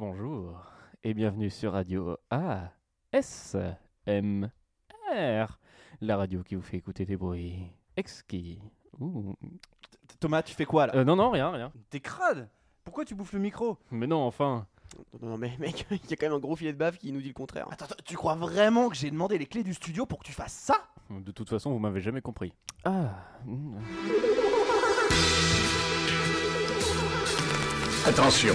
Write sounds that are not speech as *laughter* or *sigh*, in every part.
Bonjour et bienvenue sur Radio ASMR, la radio qui vous fait écouter des bruits exquis. Ouh. Thomas, tu fais quoi là? Euh, non, non, rien, rien. T'es crade Pourquoi tu bouffes le micro? Mais non, enfin. Non, non, mais mec, *laughs* il y a quand même un gros filet de bave qui nous dit le contraire. Attends, attends, tu crois vraiment que j'ai demandé les clés du studio pour que tu fasses ça? De toute façon, vous m'avez jamais compris. Ah. Attention,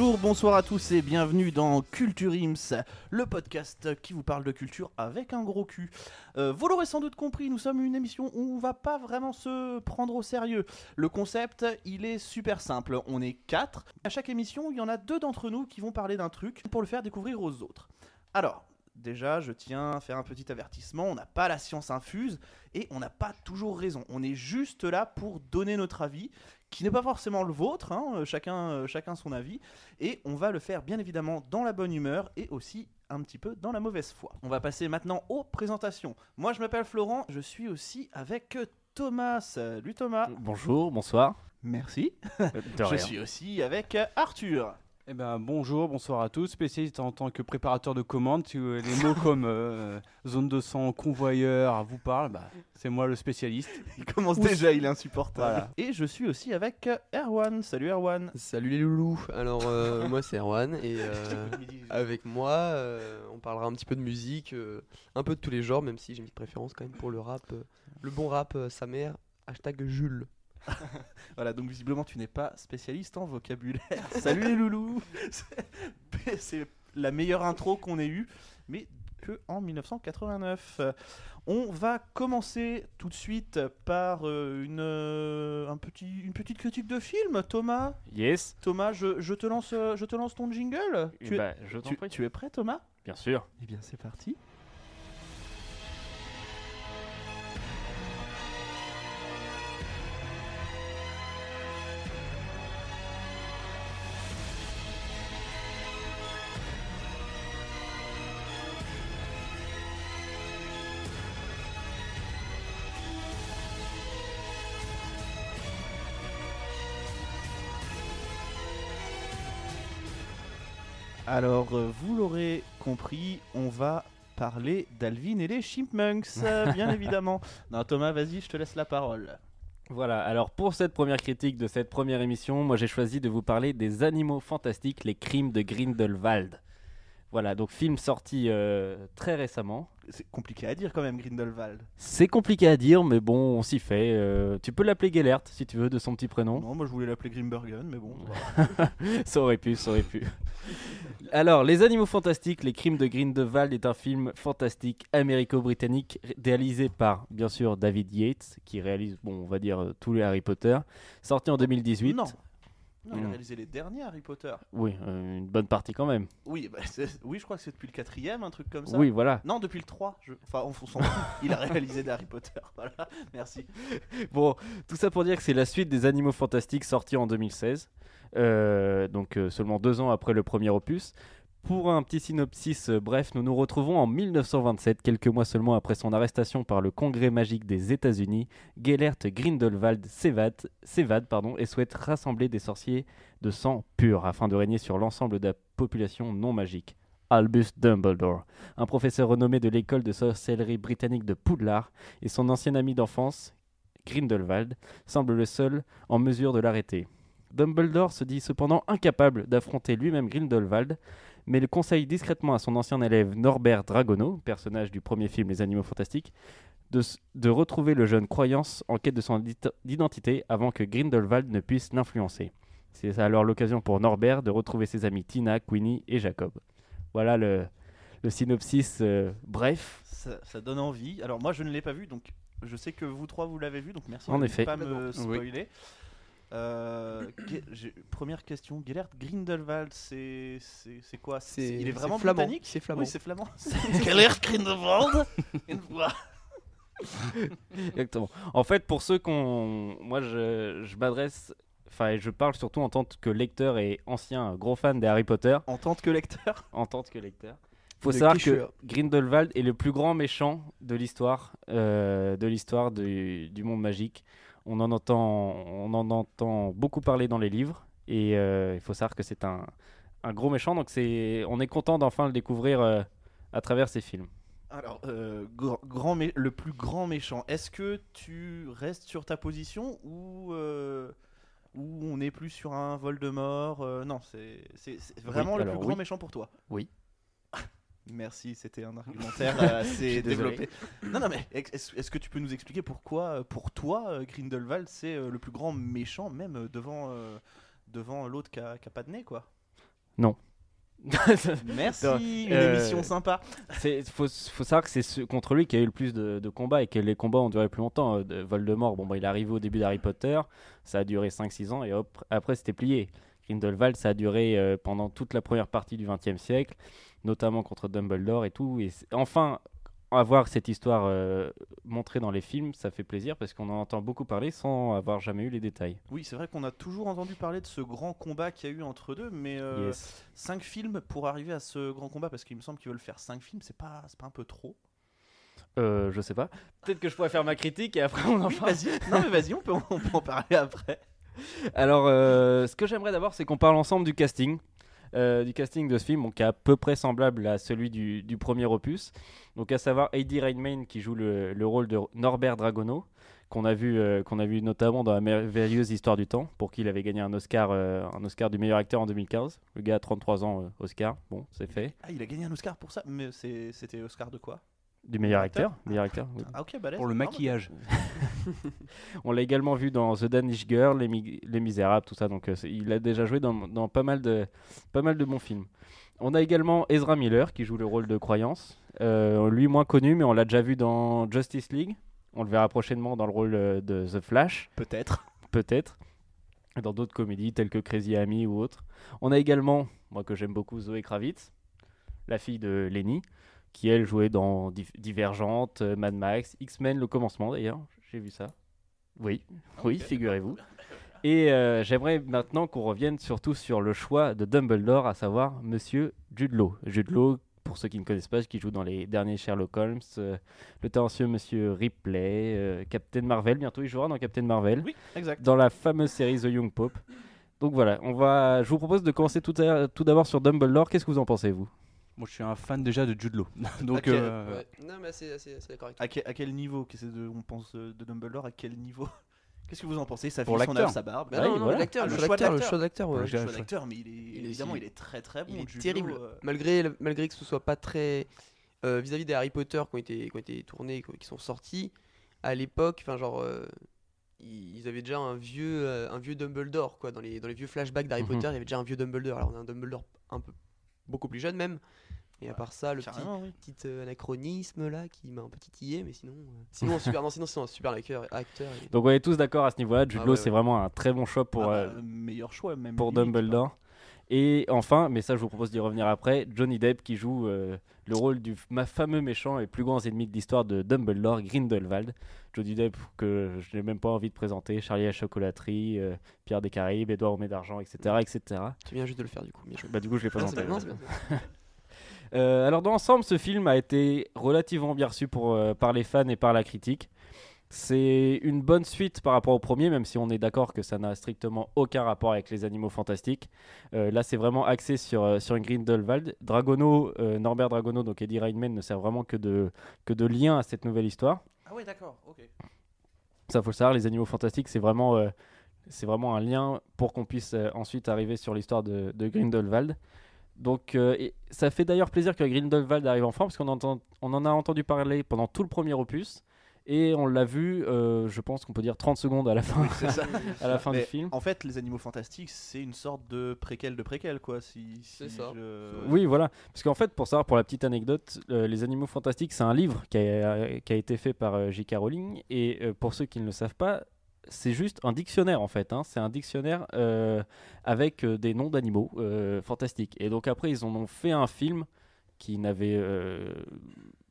Bonjour, bonsoir à tous et bienvenue dans Culture Ims, le podcast qui vous parle de culture avec un gros cul. Euh, vous l'aurez sans doute compris, nous sommes une émission où on va pas vraiment se prendre au sérieux. Le concept, il est super simple. On est quatre. À chaque émission, il y en a deux d'entre nous qui vont parler d'un truc pour le faire découvrir aux autres. Alors, déjà, je tiens à faire un petit avertissement. On n'a pas la science infuse et on n'a pas toujours raison. On est juste là pour donner notre avis qui n'est pas forcément le vôtre, hein, euh, chacun, euh, chacun son avis, et on va le faire bien évidemment dans la bonne humeur et aussi un petit peu dans la mauvaise foi. On va passer maintenant aux présentations. Moi je m'appelle Florent, je suis aussi avec Thomas. Salut Thomas. Bonjour, bonsoir. Merci. Je suis aussi avec Arthur. Eh ben, bonjour, bonsoir à tous. Spécialiste en tant que préparateur de commandes, si les mots *laughs* comme euh, zone de sang, convoyeur vous parlent, bah, c'est moi le spécialiste. Il commence déjà, il est insupportable. Voilà. Et je suis aussi avec euh, Erwan. Salut Erwan. Salut les loulous. Alors, euh, *laughs* moi c'est Erwan et euh, avec moi, euh, on parlera un petit peu de musique, euh, un peu de tous les genres, même si j'ai une petite préférence quand même pour le rap. euh, le bon rap, euh, sa mère. Hashtag Jules. *laughs* Voilà, donc visiblement tu n'es pas spécialiste en vocabulaire. *laughs* Salut les loulous C'est- la meilleure intro qu'on ait eue, mais que en 1989. Euh, On va commencer tout de suite par euh, une, euh, un petit, une petite critique de film. Thomas, Yes. Thomas je, je te, lance, euh, je te lance ton jingle. Eh es, ben, je tu es prêt Thomas? Bien sûr. Eh bien c'est parti. Alors, euh, vous l'aurez compris, on va parler d'Alvin et les Chipmunks, euh, *laughs* bien évidemment. Non, Thomas, vas-y, je te laisse la parole. Voilà, alors pour cette première critique de cette première émission, moi j'ai choisi de vous parler des animaux fantastiques, les crimes de Grindelwald. Voilà, donc film sorti euh, très récemment. C'est compliqué à dire quand même, Grindelwald. C'est compliqué à dire, mais bon, on s'y fait. Euh, tu peux l'appeler Gellert si tu veux, de son petit prénom. Non, moi je voulais l'appeler Grimbergen, mais bon. *laughs* ça aurait pu, ça aurait pu. Alors, Les Animaux Fantastiques, Les Crimes de Grindelwald est un film fantastique américo-britannique ré- réalisé par, bien sûr, David Yates, qui réalise, bon, on va dire, euh, tous les Harry Potter, sorti en 2018. Non. Non, il a Mm. réalisé les derniers Harry Potter. Oui, euh, une bonne partie quand même. Oui, bah, oui, je crois que c'est depuis le quatrième, un truc comme ça. Oui, voilà. Non, depuis le 3. Je... Enfin, on s'en. *laughs* Il a réalisé des Harry Potter. *laughs* Voilà, merci. *laughs* Bon, tout ça pour dire que c'est la suite des Animaux Fantastiques sorti en 2016, euh, donc euh, seulement deux ans après le premier opus. Pour un petit synopsis euh, bref, nous nous retrouvons en 1927, quelques mois seulement après son arrestation par le Congrès magique des États-Unis. Gellert Grindelwald s'évade, et souhaite rassembler des sorciers de sang pur afin de régner sur l'ensemble de la population non magique. Albus Dumbledore, un professeur renommé de l'école de sorcellerie britannique de Poudlard, et son ancien ami d'enfance, Grindelwald, semble le seul en mesure de l'arrêter. Dumbledore se dit cependant incapable d'affronter lui-même Grindelwald, mais le conseille discrètement à son ancien élève Norbert Dragono, personnage du premier film Les Animaux Fantastiques, de, retrouver le jeune croyance en quête de son ident- identité avant que Grindelwald ne puisse l'influencer. C'est alors l'occasion pour Norbert de retrouver ses amis Tina, Queenie et Jacob. Voilà le, le synopsis euh, bref. Ça, ça donne envie. Alors, moi, je ne l'ai pas vu, donc je sais que vous trois, vous l'avez vu, donc merci En de effet. ne pas me Oui. Euh, *clears throat* première question, Gellert Grindelwald, c'est quoi? C'est Il est vraiment flamand. britannique? C'est flamand. Oui, c'est flamand. *laughs* Gellert Grindelwald? *laughs* Une voix. Exactement. En fait, pour ceux qu'on. Moi, je, je m'adresse. Enfin, je parle surtout en tant que lecteur et ancien gros fan des Harry Potter. En tant que lecteur? *laughs* En tant que lecteur. Faut Le savoir que quicheur. Grindelwald est le plus grand méchant de l'histoire, euh, de l'histoire du, du monde magique. On en entend, on en entend beaucoup parler dans les livres, et euh, il faut savoir que c'est un, un gros méchant. Donc c'est, on est content d'enfin le découvrir euh, à travers ces films. Alors, euh, gr- grand le plus grand méchant, est-ce que tu restes sur ta position ou, ou on est plus sur un Voldemort euh, Non, c'est vraiment le plus grand méchant pour toi? Oui. Merci, c'était un *laughs* argumentaire assez développé. Non, non, mais est-ce que tu peux nous expliquer pourquoi, euh, pour toi, euh, Grindelwald, c'est euh, le plus grand méchant, même devant, euh, devant l'autre qui a, qui a pas de nez, quoi? *laughs* Merci, Non, une euh, émission sympa. C'est faut, faut savoir que c'est ce- contre lui qu'il y a eu le plus de, de combats et que les combats ont duré plus longtemps. Euh, de- Voldemort, bon, bah, il est arrivé au début d'Harry Potter, ça a duré 5-6 ans et hop, après c'était plié. Grindelwald, ça a duré pendant toute la première partie du XXe siècle, notamment contre Dumbledore et tout. Et enfin, avoir cette histoire euh, montrée dans les films, ça fait plaisir parce qu'on en entend beaucoup parler sans avoir jamais eu les détails. Oui, c'est vrai qu'on a toujours entendu parler de ce grand combat qu'il y a eu entre deux, mais euh, Yes. cinq films pour arriver à ce grand combat, parce qu'il me semble qu'ils veulent faire cinq films, c'est pas, pas un peu trop? Euh, je sais pas. Peut-être que je pourrais faire ma critique et après on en Oui, parle. non mais vas-y, on peut, on peut en parler après. Alors, euh, ce que j'aimerais d'abord, c'est qu'on parle ensemble du casting. Euh, du casting de ce film, donc, qui est à peu près semblable à celui du, premier opus. Donc, à savoir Heidi Redmayne qui joue le, le rôle de Norbert Dragono, qu'on a, vu, euh, a vu notamment dans La merveilleuse histoire du temps, pour qui il avait gagné un Oscar, euh, un Oscar du meilleur acteur en 2015. Le gars a 33 ans, Oscar. Bon, c'est fait. Ah, il a gagné un Oscar pour ça, mais c'était Oscar de quoi? Du meilleur Acteur acteur, meilleur acteur oui. Ah. Pour le maquillage. *laughs* On l'a également vu dans The Danish Girl, Les, Mi- Les Misérables, tout ça. Donc, euh, il a déjà joué dans, dans pas, mal de, pas mal de bons films. On a également Ezra Miller qui joue le rôle de Croyance. Euh, lui, moins connu, mais on l'a déjà vu dans Justice League. On le verra prochainement dans le rôle euh, de The Flash, Peut-être. peut-être. Dans d'autres comédies telles que Crazy Amy ou autres. On a également, moi que j'aime beaucoup, Zoé Kravitz, la fille de Lenny, qui elle jouait dans Di- Divergente, euh, Mad Max, X-Men, le commencement d'ailleurs. J'ai vu ça. Oui, *laughs* oui, figurez-vous. Et euh, j'aimerais maintenant qu'on revienne surtout sur le choix de Dumbledore, à savoir Monsieur Jude Law. Jude Law, pour ceux qui ne connaissent pas, qui joue dans les derniers Sherlock Holmes, euh, le talentueux Monsieur Ripley, euh, Captain Marvel, bientôt il jouera dans Captain Marvel, Oui, exact. dans la fameuse série The Young Pope. Donc voilà, on va, je vous propose de commencer tout, à- tout d'abord sur Dumbledore. Qu'est-ce que vous en pensez, vous? Moi, je suis un fan déjà de Jude Law. *laughs* Donc, euh, Ouais. Non, mais d'accord avec toi. À, que- à quel niveau qu'est-ce que on pense de Dumbledore À quel niveau? *laughs* Qu'est-ce que vous en pensez? Pour fille, son l'acteur. âge, sa barbe. Bah non, non, voilà. l'acteur, Ah, le le choix d'acteur, le choix d'acteur, ouais. Ouais, Le j'ai- choix d'acteur, mais il est, Il est- évidemment, il- est très très bon. Il est Jude terrible. Law, euh. Malgré, le- malgré que ce soit pas très. euh, Vis-à-vis des Harry Potter qui ont été, qui ont été tournés, qui sont sortis, à l'époque, enfin, genre. euh, ils avaient déjà un vieux, euh, un vieux Dumbledore, quoi. Dans les, dans les vieux flashbacks d'Harry Mhm. Potter, il y avait déjà un vieux Dumbledore. Alors, on a un Dumbledore un peu. Beaucoup plus jeune, même. Et à part ça, le petit, Carrément, oui. petit euh, anachronisme là qui m'a un peu titillé, mais sinon. euh, *laughs* sinon, super, non, sinon, c'est un super acteur. acteur et- Donc on est tous d'accord à ce niveau-là. Jude Ah Law, ouais, c'est ouais. vraiment un très bon choix pour, Ah euh, bah, meilleur choix même. pour limite, Dumbledore. Et enfin, mais ça je vous propose d'y revenir après, Johnny Depp qui joue euh, le rôle du ma fameux méchant et plus grand ennemi de l'histoire de Dumbledore, Grindelwald. Johnny Depp que je n'ai même pas envie de présenter, Charlie la chocolaterie, euh, Pierre des Caraïbes, Édouard Homé d'argent, etc., etc. Tu viens juste de le faire du coup. bien. Bah du coup je l'ai présenté. non. *laughs* Euh, alors dans l'ensemble, ce film a été relativement bien reçu pour, euh, par les fans et par la critique. C'est une bonne suite par rapport au premier, même si on est d'accord que ça n'a strictement aucun rapport avec les animaux fantastiques. Euh, là, c'est vraiment axé sur, euh, sur Grindelwald. Dragono, euh, Norbert Dragono, donc Eddie Redmayne, ne sert vraiment que de, que de lien à cette nouvelle histoire. Ah ouais, d'accord. Ok. Ça, faut le savoir, les animaux fantastiques, c'est vraiment, euh, c'est vraiment un lien pour qu'on puisse ensuite arriver sur l'histoire de, de Grindelwald. Donc, euh, et ça fait d'ailleurs plaisir que Grindelwald arrive enfin, parce qu'on on en a entendu parler pendant tout le premier opus, et on l'a vu, euh, je pense qu'on peut dire 30 secondes à la fin, *laughs* à la fin Mais du film. En fait, les animaux fantastiques, c'est une sorte de préquel de préquel, quoi. Si, si C'est ça. je- Oui, voilà. Parce qu'en fait, pour savoir, pour la petite anecdote, euh, Les Animaux Fantastiques, c'est un livre qui a, qui a été fait par euh, J.K. Rowling. Et euh, pour ceux qui ne le savent pas, c'est juste un dictionnaire en fait. hein. C'est un dictionnaire euh, avec euh, des noms d'animaux euh, fantastiques. Et donc après, ils en ont fait un film qui n'avait euh,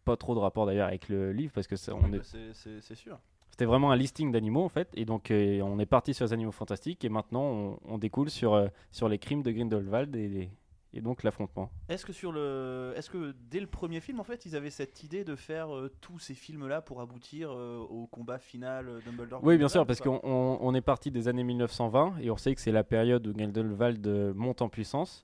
pas trop de rapport d'ailleurs avec le livre parce que ça, on Oui, est- bah, c'est- sûr. c'était vraiment un listing d'animaux en fait. Et donc euh, on est parti sur les animaux fantastiques et maintenant on, on découle sur, euh, sur les crimes de Grindelwald et, les- et donc l'affrontement. Est-ce que sur le, est-ce que dès le premier film, en fait, ils avaient cette idée de faire euh, tous ces films-là pour aboutir au combat final Dumbledore Oui, bien sûr, parce qu'on on- on est parti des années 1920 et on sait que c'est la période où Grindelwald monte en puissance.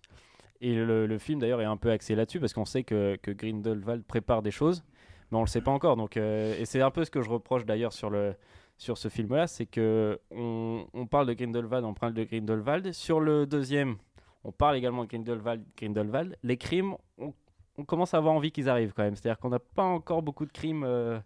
Et le, film d'ailleurs est un peu axé là-dessus parce qu'on sait que, que Grindelwald prépare des choses, mais on le sait pas encore. Donc, euh, et c'est un peu ce que je reproche d'ailleurs sur, le, sur ce film-là, c'est que on, on parle de Grindelwald, on parle de Grindelwald. Sur le deuxième, on parle également de Grindelwald. Grindelwald. Les crimes, on, on commence à avoir envie qu'ils arrivent quand même. C'est-à-dire qu'on n'a pas encore beaucoup de crimes. euh,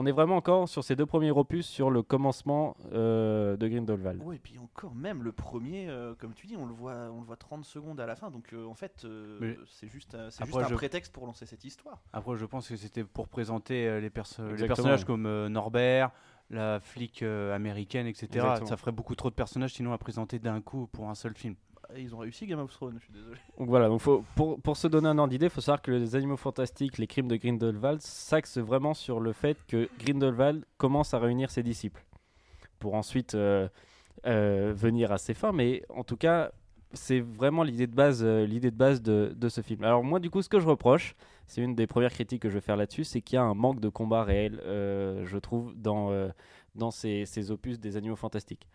on est vraiment encore sur ces deux premiers opus sur le commencement euh, de Grindelwald. Ouais, et puis encore même le premier, euh, comme tu dis, on le voit, on le voit 30 secondes à la fin, donc euh, en fait, euh, c'est juste, c'est juste un je- prétexte pour lancer cette histoire. Après, je pense que c'était pour présenter euh, les, perso- les Exactement. personnages comme euh, Norbert, la flic euh, américaine, etc. Exactement. Ça ferait beaucoup trop de personnages sinon à présenter d'un coup pour un seul film. Ils ont réussi Game of Thrones, je suis désolé. Donc voilà, pour, pour se donner un ordre d'idée, il faut savoir que les animaux fantastiques, les crimes de Grindelwald, s'axent vraiment sur le fait que Grindelwald commence à réunir ses disciples pour ensuite euh, euh, venir à ses fins. Mais en tout cas, c'est vraiment l'idée de base, euh, l'idée de, base de, de ce film. Alors moi, du coup, ce que je reproche, c'est une des premières critiques que je vais faire là-dessus, c'est qu'il y a un manque de combat réel, je trouve, dans, dans ces opus des animaux fantastiques.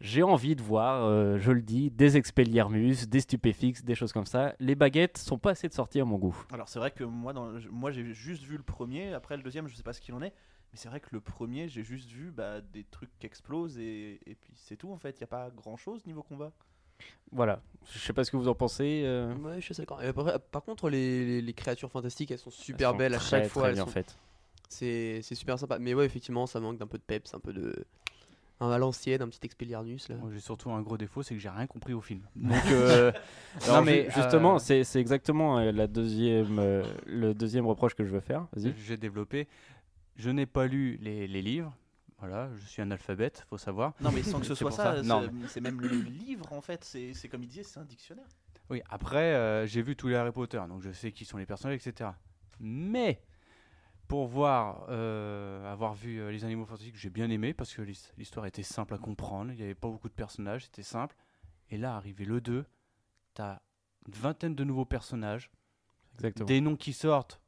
J'ai envie de voir, euh, je le dis, des expelliarmus, des stupéfixes, des choses comme ça. Les baguettes sont pas assez de sortie à mon goût. Alors c'est vrai que moi, dans, moi j'ai juste vu le premier, après le deuxième, je sais pas ce qu'il en est, mais c'est vrai que le premier, j'ai juste vu bah, des trucs qui explosent et, et puis c'est tout en fait. Il y a pas grand chose niveau combat. Voilà. Je sais pas ce que vous en pensez. euh, Ouais, je suis d'accord. Après, par contre, les, les- les créatures fantastiques, elles sont elles super sont belles à chaque fois. très elles bien sont- faites. C'est c'est super sympa. Mais ouais, effectivement, ça manque d'un peu de peps, un peu de. Un à l'ancienne, un petit là. Moi, j'ai surtout un gros défaut, c'est que j'ai rien compris au film. *laughs* Donc, euh, non, mais ju- justement, euh, c'est c'est exactement euh, la deuxième, euh, le deuxième reproche que je veux faire. Vas-y. j'ai développé. Je n'ai pas lu les, les livres. Voilà, je suis un alphabète, faut savoir. Non mais sans que ce *laughs* soit ça, ça. c'est- même le livre en fait. C'est c'est comme il disait, c'est un dictionnaire. Oui, après, euh, j'ai vu tous les Harry Potter, donc je sais qui sont les personnages, etc. Mais, pour voir, euh, avoir vu euh, les animaux fantastiques, j'ai bien aimé, parce que l'his- l'histoire était simple à comprendre, il n'y avait pas beaucoup de personnages, c'était simple. Et là, arrivé le 2, t'as une vingtaine de nouveaux personnages, Exactement. des noms qui sortent,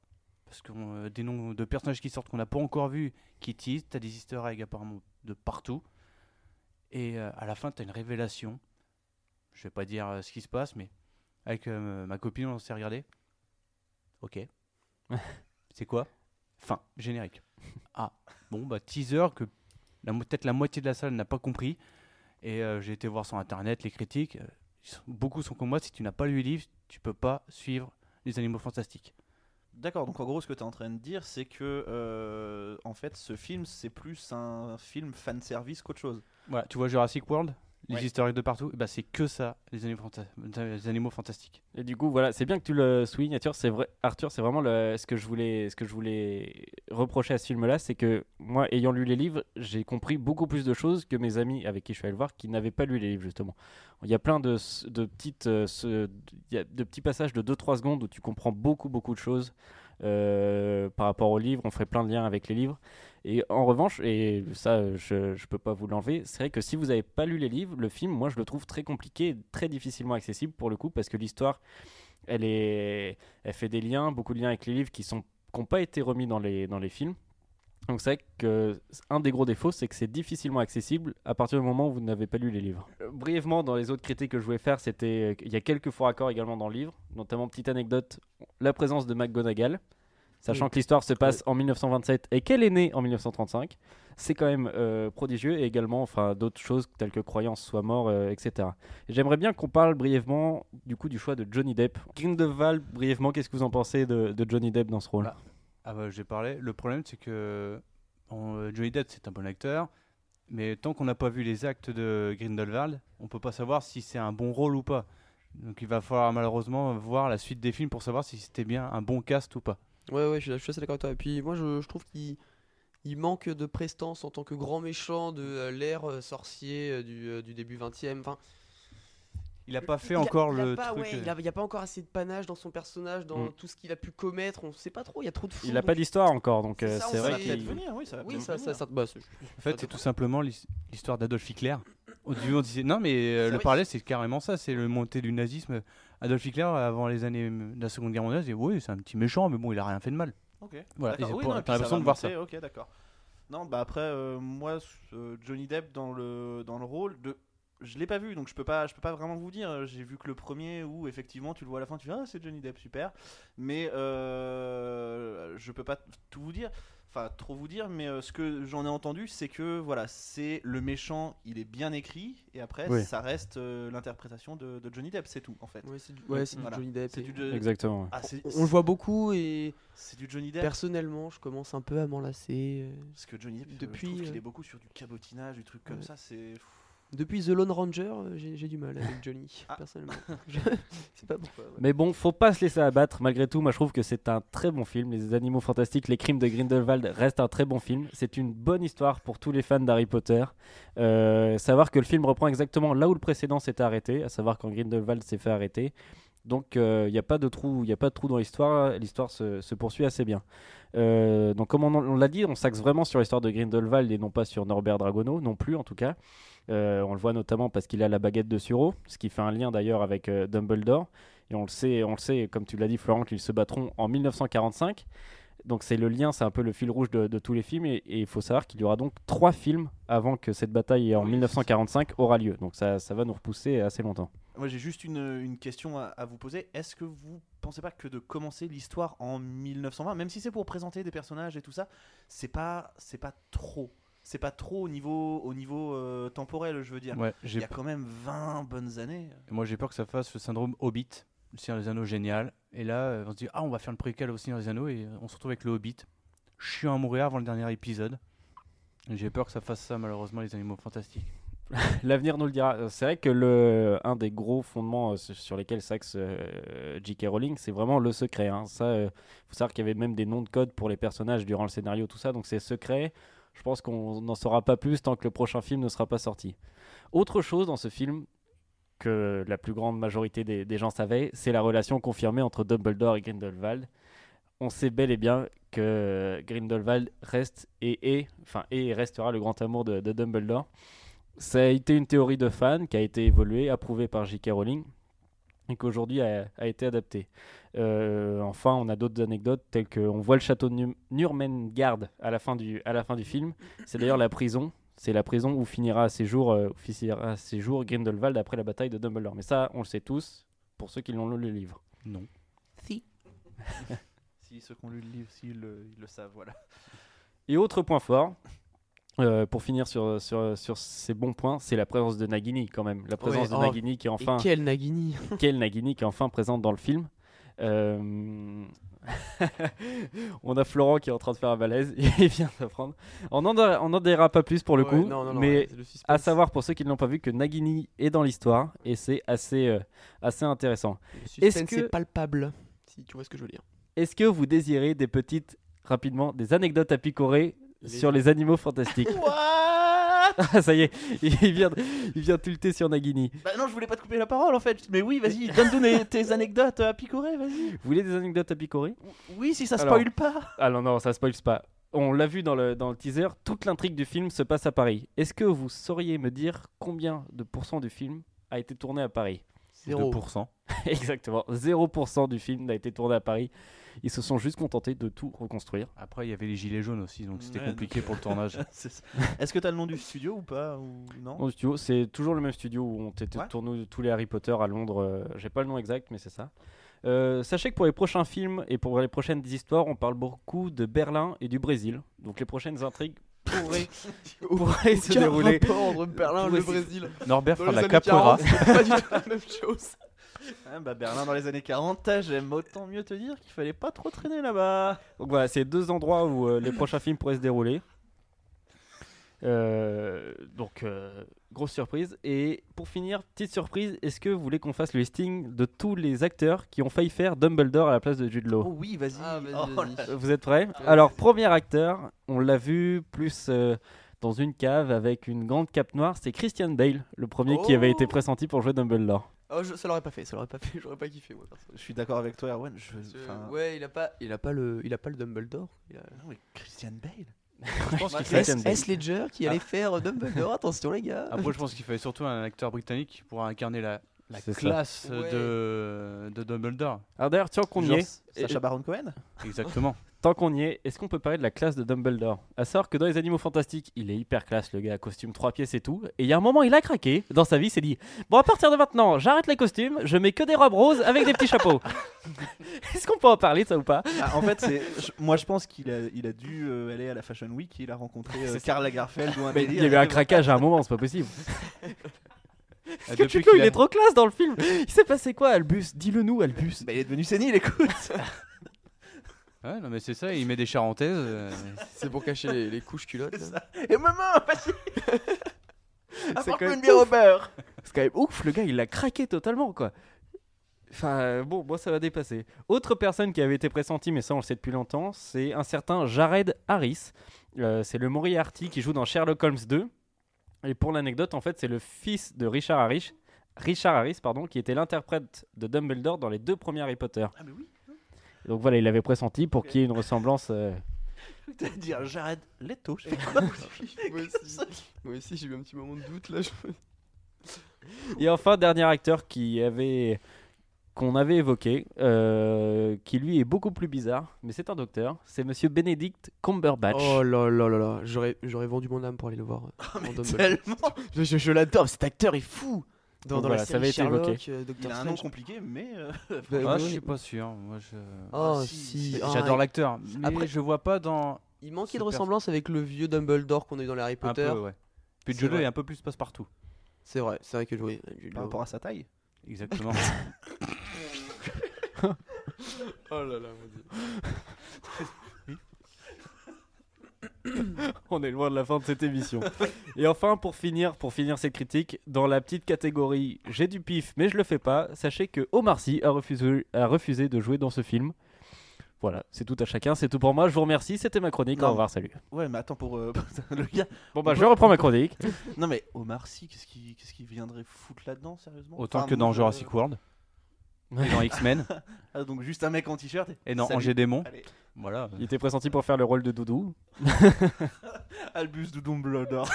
parce que euh, des noms de personnages qui sortent qu'on n'a pas encore vus, qui teasent, t'as des easter eggs apparemment de partout. Et à la fin, t'as une révélation. Je vais pas dire ce qui se passe, mais avec ma copine, on s'est regardé. Ok. *laughs* C'est quoi? Fin, générique. *laughs* Ah, bon, bah teaser que peut-être la moitié de la salle n'a pas compris. Et euh, j'ai été voir sur internet les critiques. euh, sont- beaucoup sont comme moi. Si tu n'as pas lu le livre, tu peux pas suivre les animaux fantastiques. D'accord, donc en gros, ce que tu es en train de dire, c'est que euh, en fait, ce film, c'est plus un film fan service qu'autre chose. Voilà, tu vois Jurassic World? Les Ouais. historiques de partout, ben, c'est que ça, les animaux, fanta- les animaux fantastiques. Et du coup, voilà, c'est bien que tu le soulignes, Arthur. C'est vrai, Arthur, c'est vraiment le- ce que je voulais, ce que je voulais reprocher à ce film-là, c'est que moi, ayant lu les livres, j'ai compris beaucoup plus de choses que mes amis avec qui je suis allé le voir, qui n'avaient pas lu les livres justement. Il y a plein de, de petites, euh, de petits passages de 2-3 secondes où tu comprends beaucoup, beaucoup de choses. Euh, par rapport aux livres, on ferait plein de liens avec les livres. Et en revanche, et ça, je, je peux pas vous l'enlever, c'est vrai que si vous n'avez pas lu les livres, le film, moi, je le trouve très compliqué, très difficilement accessible pour le coup, parce que l'histoire, elle est, elle fait des liens, beaucoup de liens avec les livres qui sont, qui n'ont pas été remis dans les, dans les films. Donc c'est vrai que un des gros défauts, c'est que c'est difficilement accessible à partir du moment où vous n'avez pas lu les livres. Euh, brièvement, dans les autres critiques que je voulais faire, c'était il y a quelques faux raccords également dans le livre, notamment petite anecdote, la présence de McGonagall, sachant Oui. que l'histoire se passe en 1927 et qu'elle est née en 1935. C'est quand même euh, prodigieux et également enfin d'autres choses telles que croyance soit mort, euh, etc. Et J'aimerais bien qu'on parle brièvement du coup du choix de Johnny Depp. Grindelwald, brièvement, qu'est-ce que vous en pensez de, de Johnny Depp dans ce rôle? Voilà. Ah bah j'ai parlé. Le problème c'est que Johnny Depp c'est un bon acteur, mais tant qu'on n'a pas vu les actes de Grindelwald, on peut pas savoir si c'est un bon rôle ou pas. Donc il va falloir malheureusement voir la suite des films pour savoir si c'était bien un bon cast ou pas. Ouais, ouais, je suis, assez d'accord avec toi. Et puis moi, je, trouve qu'il il manque de prestance en tant que grand méchant de euh, l'ère euh, sorcier euh, du, début 20 e Enfin, Il a pas fait Il a- encore il a le pas, truc. ouais, il euh, a- il y a pas encore assez de panache dans son personnage, dans Mm. tout ce qu'il a pu commettre. On sait pas trop. Il y a trop de fous. Il n'a pas d'histoire encore, donc C'est euh, vrai qu'il. venir, oui, ça va Oui, ça, venir. ça, bah, En fait, c'est tout simplement l'his- l'histoire d'Adolf Hitler. Au début, on disait non, mais euh, le parallèle, c'est carrément ça. C'est le montée du nazisme. Adolf Hitler, avant les années de la Seconde Guerre mondiale, c'est oui, c'est un petit méchant, mais bon, il a rien fait de mal. Ok. Voilà, Oui, t'as l'impression de voir ça. Ok, d'accord. Non, bah après, euh, moi, Johnny Depp dans le dans le rôle de, je l'ai pas vu, donc je peux pas, je peux pas vraiment vous dire. J'ai vu que le premier où effectivement tu le vois à la fin, tu dis ah c'est Johnny Depp, super. Mais euh, je peux pas tout vous dire. Enfin, trop vous dire, mais euh, ce que j'en ai entendu, c'est que voilà, c'est le méchant, il est bien écrit, et après, Oui. ça reste euh, l'interprétation de, de Johnny Depp, c'est tout en fait. Ouais, c'est du, ouais, c'est du Voilà. Johnny Depp. Et- du, Exactement. ouais. Ah, On le voit beaucoup et c'est du Johnny Depp. personnellement, je commence un peu à m'en lasser. euh. Parce que Johnny Depp, Depuis, je trouve qu'il est beaucoup sur du cabotinage, du truc comme Ouais. ça. C'est Depuis The Lone Ranger, euh, j'ai du mal avec *laughs* Johnny, Ah. personnellement. *laughs* Je *laughs* sais pas pourquoi. ouais. Mais bon, faut pas se laisser abattre. Malgré tout, moi je trouve que c'est un très bon film. Les Animaux Fantastiques, Les Crimes de Grindelwald reste un très bon film. C'est une bonne histoire pour tous les fans d'Harry Potter. Euh, savoir que le film reprend exactement là où le précédent s'était arrêté, à savoir quand Grindelwald s'est fait arrêter. Donc il n'y a pas de trou, il y a pas de trou dans l'histoire. L'histoire se, se poursuit assez bien. Euh, donc comme on, on l'a dit, on s'axe vraiment sur l'histoire de Grindelwald et non pas sur Norbert Dragono, non plus en tout cas. Euh, on le voit notamment parce qu'il a la baguette de Suro, ce qui fait un lien d'ailleurs avec euh, Dumbledore. Et on le sait, on le sait, comme tu l'as dit, Florent, qu'ils se battront en 1945. Donc c'est le lien, c'est un peu le fil rouge de, de tous les films. Et et il faut savoir qu'il y aura donc trois films avant que cette bataille en Oui. 1945 aura lieu. Donc ça, ça va nous repousser assez longtemps. Moi, j'ai juste une, une question à, à vous poser. Est-ce que vous pensez pas que de commencer l'histoire en 1920, même si c'est pour présenter des personnages et tout ça, c'est pas, c'est pas trop. C'est pas trop au niveau, au niveau euh, temporel, je veux dire. Ouais, Il j'ai y a quand même 20 bonnes années. Moi, j'ai peur que ça fasse le syndrome Hobbit, le Seigneur des Anneaux génial. Et là, euh, on se dit, ah, on va faire le préquel au Seigneur des Anneaux et euh, on se retrouve avec le Hobbit. Chiant à mourir avant le dernier épisode. J'ai peur que ça fasse ça, malheureusement, les animaux fantastiques. *laughs* L'avenir nous le dira. C'est vrai que le, un des gros fondements euh, sur sur lesquels s'axe euh, J.K. Rowling, c'est vraiment le secret. hein. Ça, euh, faut savoir qu'il y avait même des noms de code pour les personnages durant le scénario, tout ça. Donc c'est secret. Je pense qu'on n'en saura pas plus tant que le prochain film ne sera pas sorti. Autre chose dans ce film que la plus grande majorité des, gens savaient, c'est la relation confirmée entre Dumbledore et Grindelwald. On sait bel et bien que Grindelwald reste et est, enfin et restera le grand amour de, de Dumbledore. Ça a été une théorie de fan qui a été évoluée, approuvée par J.K. Rowling et qu'aujourd'hui a, a été adaptée. Euh, enfin, on a d'autres anecdotes telles qu'on voit le château de à la fin du, à la fin du film. C'est d'ailleurs la prison. C'est la prison où finira ses jours, euh, où finira ses jours Grindelwald après la bataille de Dumbledore. Mais ça, on le sait tous, pour ceux qui l'ont lu le livre. Non. Si *laughs* ceux qui ont lu le livre, s'ils le, ils le savent, voilà. Et autre point fort, euh, pour finir sur, sur, sur ces bons points, c'est la présence de Nagini quand même. La présence Ouais, de oh. Nagini qui est enfin... Et quel Nagini *laughs* quelle Nagini qui est enfin présente dans le film. Euh, *laughs* on a Florent qui est en train de faire un malaise, *laughs* il vient d'apprendre. On n'en dira pas plus pour le Ouais, coup, non, non, non, mais à savoir pour ceux qui ne l'ont pas vu que Nagini est dans l'histoire et c'est assez, euh, assez intéressant. Est-ce que- est palpable, si tu vois ce que je veux dire. Est-ce que vous désirez des petites, rapidement, des anecdotes à picorer sur les animaux fantastiques What? *laughs* Ah, ça y est, il vient, il vient tilter sur Nagini. Bah non, je voulais pas te couper la parole en fait. Mais oui, vas-y, donne-nous les- tes anecdotes à picorer, vas-y. Vous voulez des anecdotes à picorer Oui, si ça Alors. spoil pas. Ah non, non, ça spoil pas. On l'a vu dans le, dans le teaser, toute l'intrigue du film se passe à Paris. Est-ce que vous sauriez me dire combien de pourcents du film a été tourné à Paris? Zéro. 2%. *laughs* Exactement, 0% du film n'a été tourné à Paris. Ils se sont juste contentés de tout reconstruire. Après, il y avait les gilets jaunes aussi, donc c'était Ouais, compliqué pour le tournage. *laughs* Est-ce que t'as le nom du studio ou pas ou non Au studio, c'est toujours le même studio où ont été Ouais. tournés tous les Harry Potter à Londres. euh, J'ai pas le nom exact, mais c'est ça. Euh, sachez que pour les prochains films et pour les prochaines histoires, on parle beaucoup de Berlin et du Brésil. Donc les prochaines intrigues pourraient, *laughs* *laughs* pourraient se dérouler. entre Berlin et pourrait le Brésil. Norbert Dans fera de la capoeira. 40, c'était pas du *laughs* tout la même chose. Ah, bah Berlin dans les années 40, j'aime autant mieux te dire qu'il fallait pas trop traîner là-bas. Donc voilà, c'est deux endroits où euh, les prochains films pourraient se dérouler. Euh, donc, euh, grosse surprise. Et pour finir, petite surprise, est-ce que vous voulez qu'on fasse le listing de tous les acteurs qui ont failli faire Dumbledore à la place de Jude Law? Oh oui, vas-y. Ah, Oh Vous êtes prêts? Ouais, Alors, premier acteur, on l'a vu plus euh, dans une cave avec une grande cape noire, c'est Christian Bale, le premier qui avait été Oh pressenti pour jouer Dumbledore. Oh, je- ça l'aurait pas fait, ça l'aurait pas fait, *laughs* j'aurais pas kiffé moi. Je suis d'accord avec toi, Erwan. Je... Ouais, il a pas, il a pas le, il a pas le Dumbledore. Il a... non, mais Christian Bale? Je pense qu'il C'est fait S. Ledger qui allait faire Dumbledore. Attention les gars. Après, je pense qu'il fallait surtout un acteur britannique pour incarner la, classe Ouais. de, de Dumbledore. Alors d'ailleurs, tant qu'on y est, Sacha Baron Cohen Exactement. Tant qu'on y est, est-ce qu'on peut parler de la classe de Dumbledore? À savoir que dans les Animaux Fantastiques, il est hyper classe, le gars, costume 3 pièces et tout. Et il y a un moment, il a craqué dans sa vie, il s'est dit Bon, à partir de maintenant, j'arrête les costumes, je mets que des robes roses avec des petits chapeaux. *laughs* est-ce qu'on peut en parler de ça ou pas? Ah, En fait, c'est, moi je pense qu'il a, il a dû euh, aller à la Fashion Week, il a rencontré euh, *laughs* Karl Lagerfeld ou un Mais il y a eu un craquage à un moment, c'est pas possible. *laughs* Ah, Que Chico, qu'il il a- est trop classe dans le film. Il s'est passé quoi, Albus? Dis-le nous, Albus. Bah, il est devenu sénile, écoute Ouais, non, mais c'est ça, il met des charentaises. euh, C'est pour cacher les, les couches culottes. C'est là. Et maman, vas-y quand Apporte-moi même une bière au ouf. beurre C'est quand même ouf, le gars, il l'a craqué totalement, quoi. Enfin, euh, bon, moi, ça va dépasser. Autre personne qui avait été pressentie, mais ça, on le sait depuis longtemps, c'est un certain Jared Harris. Euh, c'est le Moriarty qui joue dans Sherlock Holmes 2. Et pour l'anecdote, en fait, c'est le fils de Richard Harris, Richard Harris, pardon, qui était l'interprète de Dumbledore dans les deux premiers Harry Potter. Ah, mais oui Donc voilà, il l'avait pressenti pour qu'il y ait une ressemblance. euh, *laughs* T'as dire Jared Leto, je fais *laughs* quoi moi aussi, *laughs* moi aussi j'ai eu un petit moment de doute là. je- Et enfin, dernier acteur qui avait qu'on avait évoqué, euh, qui lui est beaucoup plus bizarre, mais c'est un docteur, c'est Monsieur Benedict Cumberbatch. Oh là là là là, j'aurais, j'aurais vendu mon âme pour aller le voir. euh, en Dumbledore. Tellement Je, je- je l'adore, cet acteur est fou. Dans, dans voilà, la ça avait été Sherlock, évoqué. euh, Il a un nom compliqué, mais... euh, *laughs* Bah, Ah, ouais, je suis pas sûr. Moi, je... Oh Ah, si, ah, J'adore il- l'acteur, Après- je vois pas dans Il manquait de ressemblance avec le vieux Dumbledore qu'on a eu dans les Harry un Potter. peu, ouais. Puis vrai. est un peu plus passe-partout. C'est vrai, c'est vrai que oui. Jude Par rapport à sa taille Exactement. *laughs* *laughs* Oh là là, mon dieu. On est loin de la fin de cette émission. Et enfin, pour finir, pour finir cette critique, dans la petite catégorie j'ai du pif, mais je le fais pas, sachez que Omar Sy a refusé, a refusé de jouer dans ce film. Voilà, c'est tout à chacun, c'est tout pour moi. Je vous remercie, c'était ma chronique. Non. Au revoir, salut. Ouais, mais attends, pour euh, *laughs* le gars... Bon bah, je reprends ma chronique. *laughs* Non mais Omar Sy, qu'est-ce qu'il qu'est-ce qu'il viendrait foutre là-dedans, sérieusement? Autant Enfin, que dans Jurassic World, et dans X-Men, *laughs* Ah, donc juste un mec en t-shirt et... et Salut. Angers Démon. Allez, Voilà. Il était pressenti pour faire le rôle de Doudou. *laughs* Albus de Dumbledore.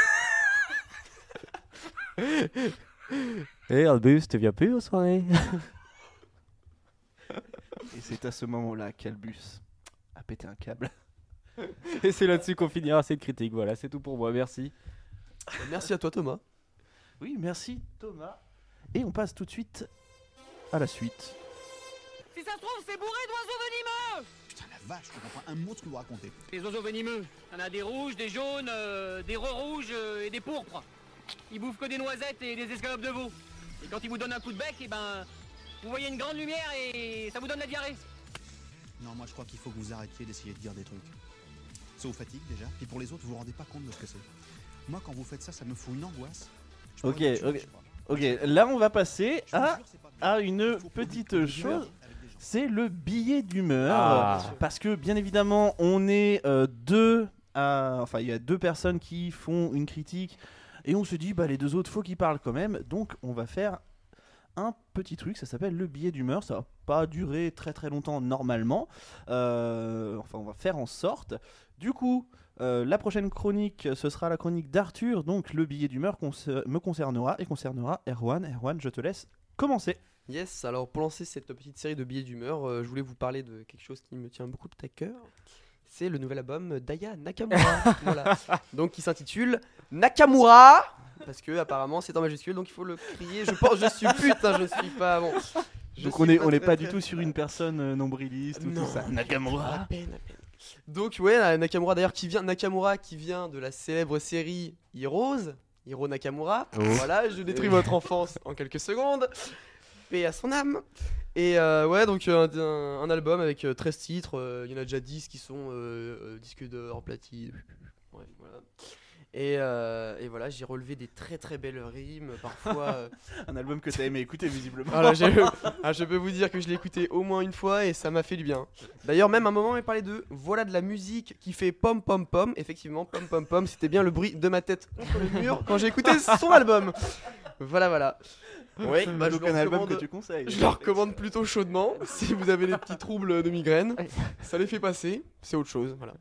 Et Albus, tu viens plus aux soirées? *laughs* Et c'est à ce moment-là qu'Albus a pété un câble. *laughs* Et c'est là-dessus qu'on finira cette critique. Voilà, c'est tout pour moi. Merci. Merci à toi Thomas. Oui, merci Thomas. Et on passe tout de suite à la suite. Si ça se trouve, c'est bourré d'oiseaux venimeux vache, je comprends un mot de ce que vous racontez. Les oiseaux venimeux, il y en a des rouges, des jaunes, euh, des rouges et des pourpres. Ils bouffent que des noisettes et des escalopes de veau. Et quand ils vous donnent un coup de bec, et ben, vous voyez une grande lumière et ça vous donne la diarrhée. Non, moi je crois qu'il faut que vous arrêtiez d'essayer de dire des trucs. Ça vous fatigue déjà, puis pour les autres, vous vous rendez pas compte de ce que c'est. Moi quand vous faites ça, ça me fout une angoisse. Je Ok, ok. Ok, là on va passer à, jure, à une petite chose. C'est le billet d'humeur. Ah. Parce que bien évidemment, on est euh, deux à... Enfin, il y a deux personnes qui font une critique. Et on se dit, bah les deux autres, faut qu'ils parlent quand même. Donc on va faire un petit truc, ça s'appelle le billet d'humeur. Ça va pas durer très très longtemps normalement. Euh, enfin, on va faire en sorte. Du coup, euh, la prochaine chronique, ce sera la chronique d'Arthur. Donc le billet d'humeur me concernera et concernera Erwan. Erwan, je te laisse commencer. Yes, alors pour lancer cette petite série de billets d'humeur, euh, je voulais vous parler de quelque chose qui me tient beaucoup à cœur. C'est le nouvel album d'Aya Nakamura. *laughs* voilà. Donc qui s'intitule Nakamura parce que apparemment c'est en majuscule donc il faut le crier. Je pense je suis putain, je suis pas bon. Je Donc on est, on est très, pas très du tout sur une personne euh, nombriliste ou Non. tout ça. À Nakamura. peine, à peine. Donc ouais, la- Nakamura d'ailleurs qui vient Nakamura qui vient de la célèbre série Heroes, Hiro Nakamura. Voilà, je détruis *laughs* votre enfance en quelques secondes. Paix à son âme. Et euh, ouais, donc euh, un, un album avec euh, 13 titres, euh, il y en a déjà 10 qui sont disques d'or, platine. Ouais, voilà. Et, euh, et voilà, j'ai relevé des très très belles rimes, parfois. euh, *laughs* Un album que t'as aimé écouter visiblement. j'ai- *laughs* ah, je peux vous dire que je l'ai écouté au moins une fois et ça m'a fait du bien. D'ailleurs, même à un moment, il parlait de voilà de la musique qui fait pom pom pom. Effectivement, pom pom pom, c'était bien le bruit de ma tête contre le mur quand j'ai écouté son album. Voilà, voilà. Oui, bah, je, Donc le un album que recommande- tu conseilles. je le recommande plutôt chaudement. *laughs* si vous avez des petits troubles de migraine, ça les fait passer. C'est autre chose, voilà.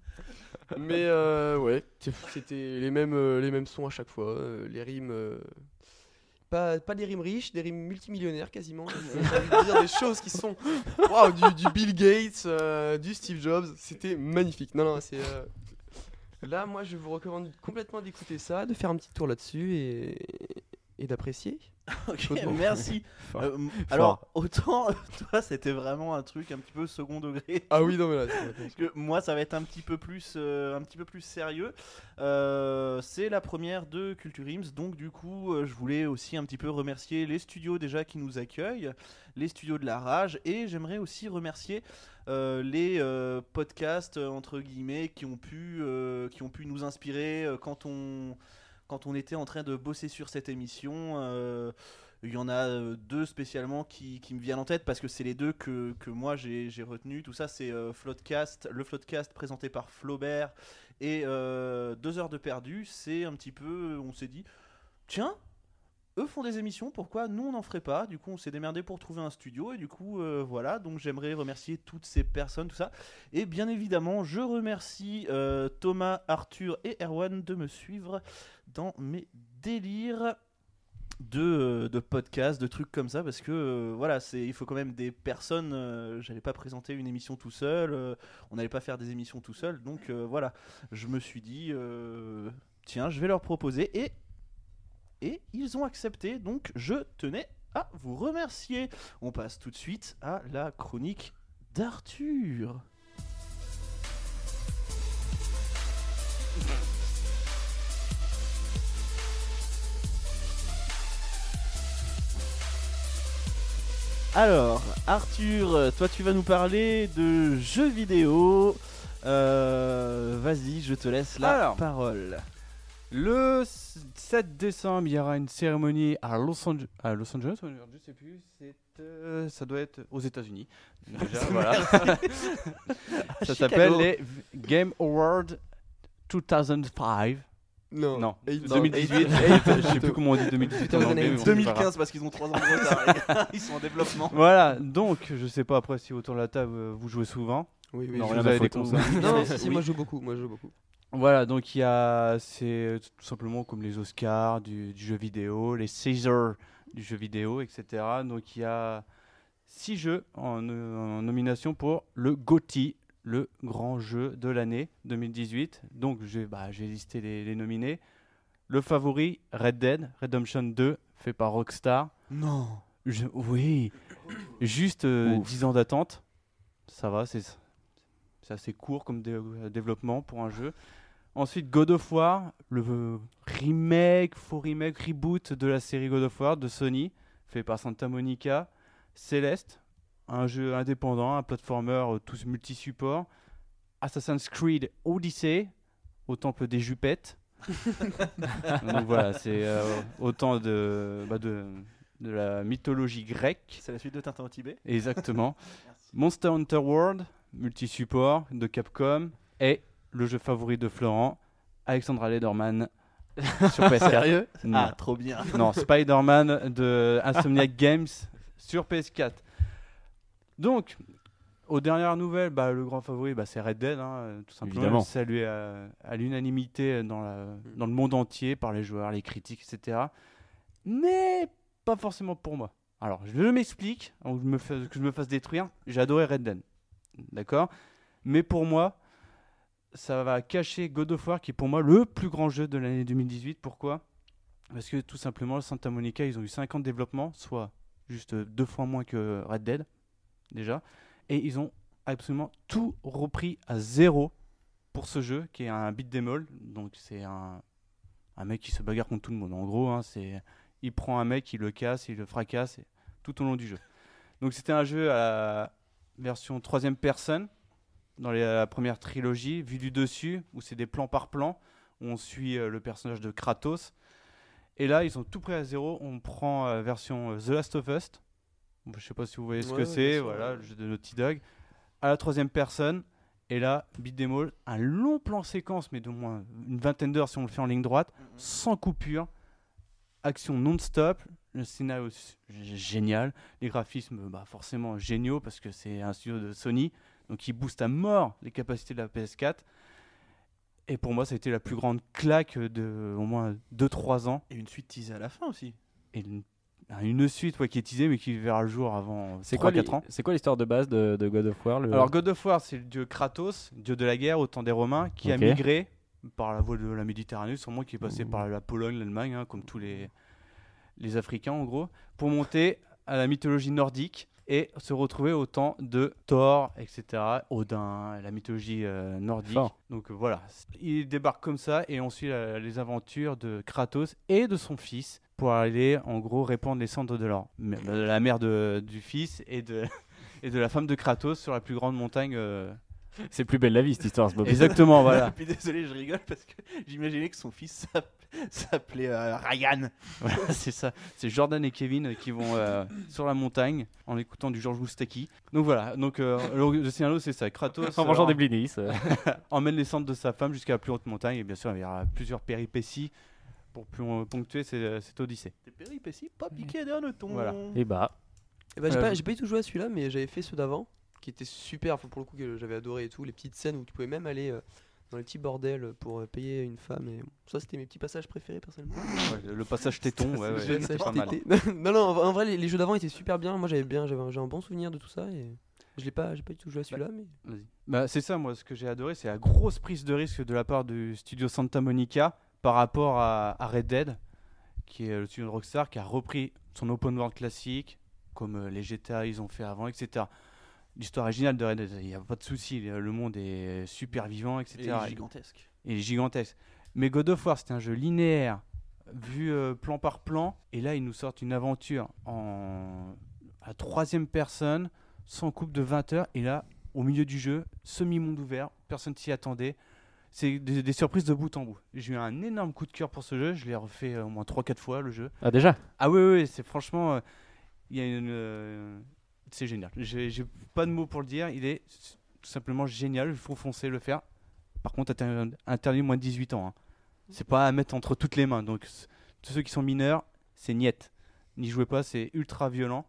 Mais *laughs* euh, ouais, c'était les mêmes, euh, les mêmes sons à chaque fois. euh, les rimes. euh, pas, pas des rimes riches, des rimes multimillionnaires quasiment. Dire des choses qui sont. Waouh, du, du Bill Gates, euh, du Steve Jobs. C'était magnifique. Non, non, c'est. euh, Là, moi, je vous recommande complètement d'écouter ça, de faire un petit tour là-dessus et, et d'apprécier. *laughs* Ok, merci. *laughs* Euh, alors, autant *laughs* toi, c'était vraiment un truc un petit peu second degré. Ah oui, non, mais là, Parce que moi, ça va être un petit peu plus, euh, un petit peu plus sérieux. Euh, c'est la première de Culture Ims, donc du coup, je voulais aussi un petit peu remercier les studios déjà qui nous accueillent, les studios de la rage, et j'aimerais aussi remercier les podcasts entre guillemets qui ont pu, qui ont pu nous inspirer quand on, quand on était en train de bosser sur cette émission. euh, il y en a euh, deux spécialement qui, me viennent en tête parce que c'est les deux que, moi j'ai retenu. Tout ça, c'est euh, Floodcast, le Floodcast présenté par Flaubert et Deux heures de perdu. C'est un petit peu, on s'est dit, tiens, eux font des émissions, pourquoi nous on n'en ferait pas? Du coup, on s'est démerdé pour trouver un studio et du coup, euh, voilà. Donc j'aimerais remercier toutes ces personnes, tout ça. Et bien évidemment, je remercie euh, Thomas, Arthur et Erwan de me suivre dans mes délires de, euh, de podcasts, de trucs comme ça, parce que voilà, c'est il faut quand même des personnes. J'allais pas présenter une émission tout seul, on n'allait pas faire des émissions tout seul, donc voilà, je me suis dit, tiens, je vais leur proposer et et ils ont accepté, donc je tenais à vous remercier. On passe tout de suite à la chronique d'Arthur. Alors, Arthur, toi tu vas nous parler de jeux vidéo. Euh, Vas-y, je te laisse la Alors. parole. Le s- 7 décembre, il y aura une cérémonie à Los, Ange- à Los Angeles, je sais plus. c'est, euh, ça doit être aux États-Unis. *laughs* *laughs* Ça s'appelle les Game Awards 2005. Non. Non, Eight- 2018. non, je sais *laughs* plus comment on dit 2018 en anglais. mais bon, c'est pas grave. 2015 parce qu'ils ont 3 ans de retard. Ils sont en développement. Voilà, donc je sais pas après si autour de la table euh, vous jouez souvent. Oui, oui. Non, je- vous avez des consoles. Non, si, si, Oui. moi je joue beaucoup. Moi je joue beaucoup. Voilà, donc il y a, c'est tout simplement comme les Oscars du, du jeu vidéo, les Caesars du jeu vidéo, etc. Donc il y a six jeux en, en nomination pour le GOTY, le grand jeu de l'année 2018. Donc j'ai bah, listé les, les nominés. Le favori, Red Dead Redemption 2, fait par Rockstar. Non. Je- oui, juste euh, Ouf. 10 ans d'attente. Ça va, c'est c'est assez court comme dé- euh, développement pour un jeu. Ensuite, God of War, le remake, faux remake, reboot de la série God of War de Sony, fait par Santa Monica. Céleste, un jeu indépendant, un platformer euh, tous multi-support. Assassin's Creed Odyssey, au temple des jupettes. *laughs* Donc voilà, c'est euh, autant de, bah, de, de la mythologie grecque. C'est la suite de Tintin au Tibet. Exactement. *laughs* Monster Hunter World, multi-support de Capcom, et le jeu favori de Florent, Alexandra Lederman *laughs* sur PS4. Sérieux? Non. Ah, trop bien. *laughs* non, Spider-Man de Insomniac *laughs* Games sur PS4. Donc, aux dernières nouvelles, bah, le grand favori, bah, c'est Red Dead, hein, tout simplement. Évidemment. Salué à, à l'unanimité dans, dans le monde entier par les joueurs, les critiques, etc. Mais pas forcément pour moi. Alors, je m'explique, que je me fasse détruire. J'ai adoré Red Dead, d'accord? Mais pour moi, ça va cacher God of War, qui est pour moi le plus grand jeu de l'année 2018. Pourquoi? Parce que tout simplement, Santa Monica, ils ont eu 50 développements, soit juste deux fois moins que Red Dead, déjà. Et ils ont absolument tout repris à zéro pour ce jeu, qui est un beat all. Donc, c'est un, mec qui se bagarre contre tout le monde. En gros, hein, c'est il prend un mec, il le casse, il le fracasse tout au long du jeu. Donc c'était un jeu à version troisième personne dans la première trilogie, vu du dessus, où c'est des plans par plan, où on suit euh, le personnage de Kratos. Et là, ils ont tout pris à zéro. On prend euh, version euh, The Last of Us. Je sais pas si vous voyez ce Ouais, que ouais, c'est, voilà, le jeu de Naughty Dog. À la troisième personne, et là, beat them all, un long plan séquence, mais d'au moins une vingtaine d'heures si on le fait en ligne droite, sans coupure, action non-stop, le scénario génial, les graphismes bah, forcément géniaux parce que c'est un studio de Sony, donc il booste à mort les capacités de la PS4. Et pour moi, ça a été la plus grande claque de au moins 2-3 ans. Et une suite teasée à la fin aussi. Et une, une suite ouais, qui est teasée mais qui verra le jour avant C'est quoi 3-4 l'hi- ans. C'est quoi l'histoire de base de, de God of War le- Alors God of War, c'est le dieu Kratos, dieu de la guerre au temps des Romains, qui a migré par la voie de la Méditerranée, sûrement qui est passé Mmh. par la Pologne, l'Allemagne, hein, comme tous les, les Africains en gros, pour monter à la mythologie nordique et se retrouver au temps de Thor, etc., Odin, la mythologie euh, nordique. Fort. Donc euh, voilà, il débarque comme ça et on suit la- les aventures de Kratos et de son fils pour aller en gros répandre les cendres de leur, de la mère de- du fils et de, *laughs* et de la femme de Kratos sur la plus grande montagne. C'est plus belle la vie cette histoire, ce Bob. Exactement, voilà. *laughs* Puis désolé, je rigole parce que j'imaginais que son fils s'app- s'appelait euh, Ryan. Voilà, *laughs* c'est ça. C'est Jordan et Kevin qui vont euh, sur la montagne en écoutant du George Moustaki. Donc voilà, donc euh, le, scénario c'est ça. Kratos en mangeant des blinis. *laughs* emmène les cendres de sa femme jusqu'à la plus haute montagne et bien sûr il y aura plusieurs péripéties pour plus ponctuer cette, cette odyssée. Tes péripéties pas piqué d'un ton. Voilà. Et bah, Eh ben, j'ai Euh, pas, pas du tout joué à celui-là, mais j'avais fait ceux d'avant, qui étaient super, pour le coup, que j'avais adoré et tout. Les petites scènes où tu pouvais même aller euh, dans les petits bordels pour euh, payer une femme. Et... Ça, c'était mes petits passages préférés, personnellement. Ouais, le passage téton, ouais, ouais, *laughs* Ouais, pas mal. *laughs* non, non, en vrai- les, les jeux d'avant étaient super bien. Moi, j'avais bien, j'avais un, j'ai un bon souvenir de tout ça. Et je l'ai pas, j'ai pas du tout joué à celui-là, mais. Bah, c'est ça, moi, ce que j'ai adoré, c'est la grosse prise de risque de la part du studio Santa Monica par rapport à, à Red Dead, qui est le studio de Rockstar, qui a repris son open world classique, comme euh, les GTA ils ont fait avant, etc. L'histoire est géniale de Red Dead, il n'y a pas de souci, le monde est super vivant, etc. Et gigantesque. Il est gigantesque. Mais God of War, c'était un jeu linéaire, vu euh, plan par plan. Et là, ils nous sortent une aventure en à troisième personne, sans coupe de 20 heures. Et là, au milieu du jeu, semi-monde ouvert, personne s'y attendait. C'est des, des surprises de bout en bout. J'ai eu un énorme coup de cœur pour ce jeu. Je l'ai refait euh, au moins 3-4 fois, le jeu. ah déjà? Ah oui, oui, c'est franchement. euh, Il y a une. euh, c'est génial. J'ai pas de mots pour le dire. Il est tout simplement génial. Il faut foncer le faire. Par contre, inter- interdit moins de 18 ans. hein. C'est pas à mettre entre toutes les mains. Donc, tous ceux qui sont mineurs, c'est niet. N'y jouez pas, c'est ultra violent.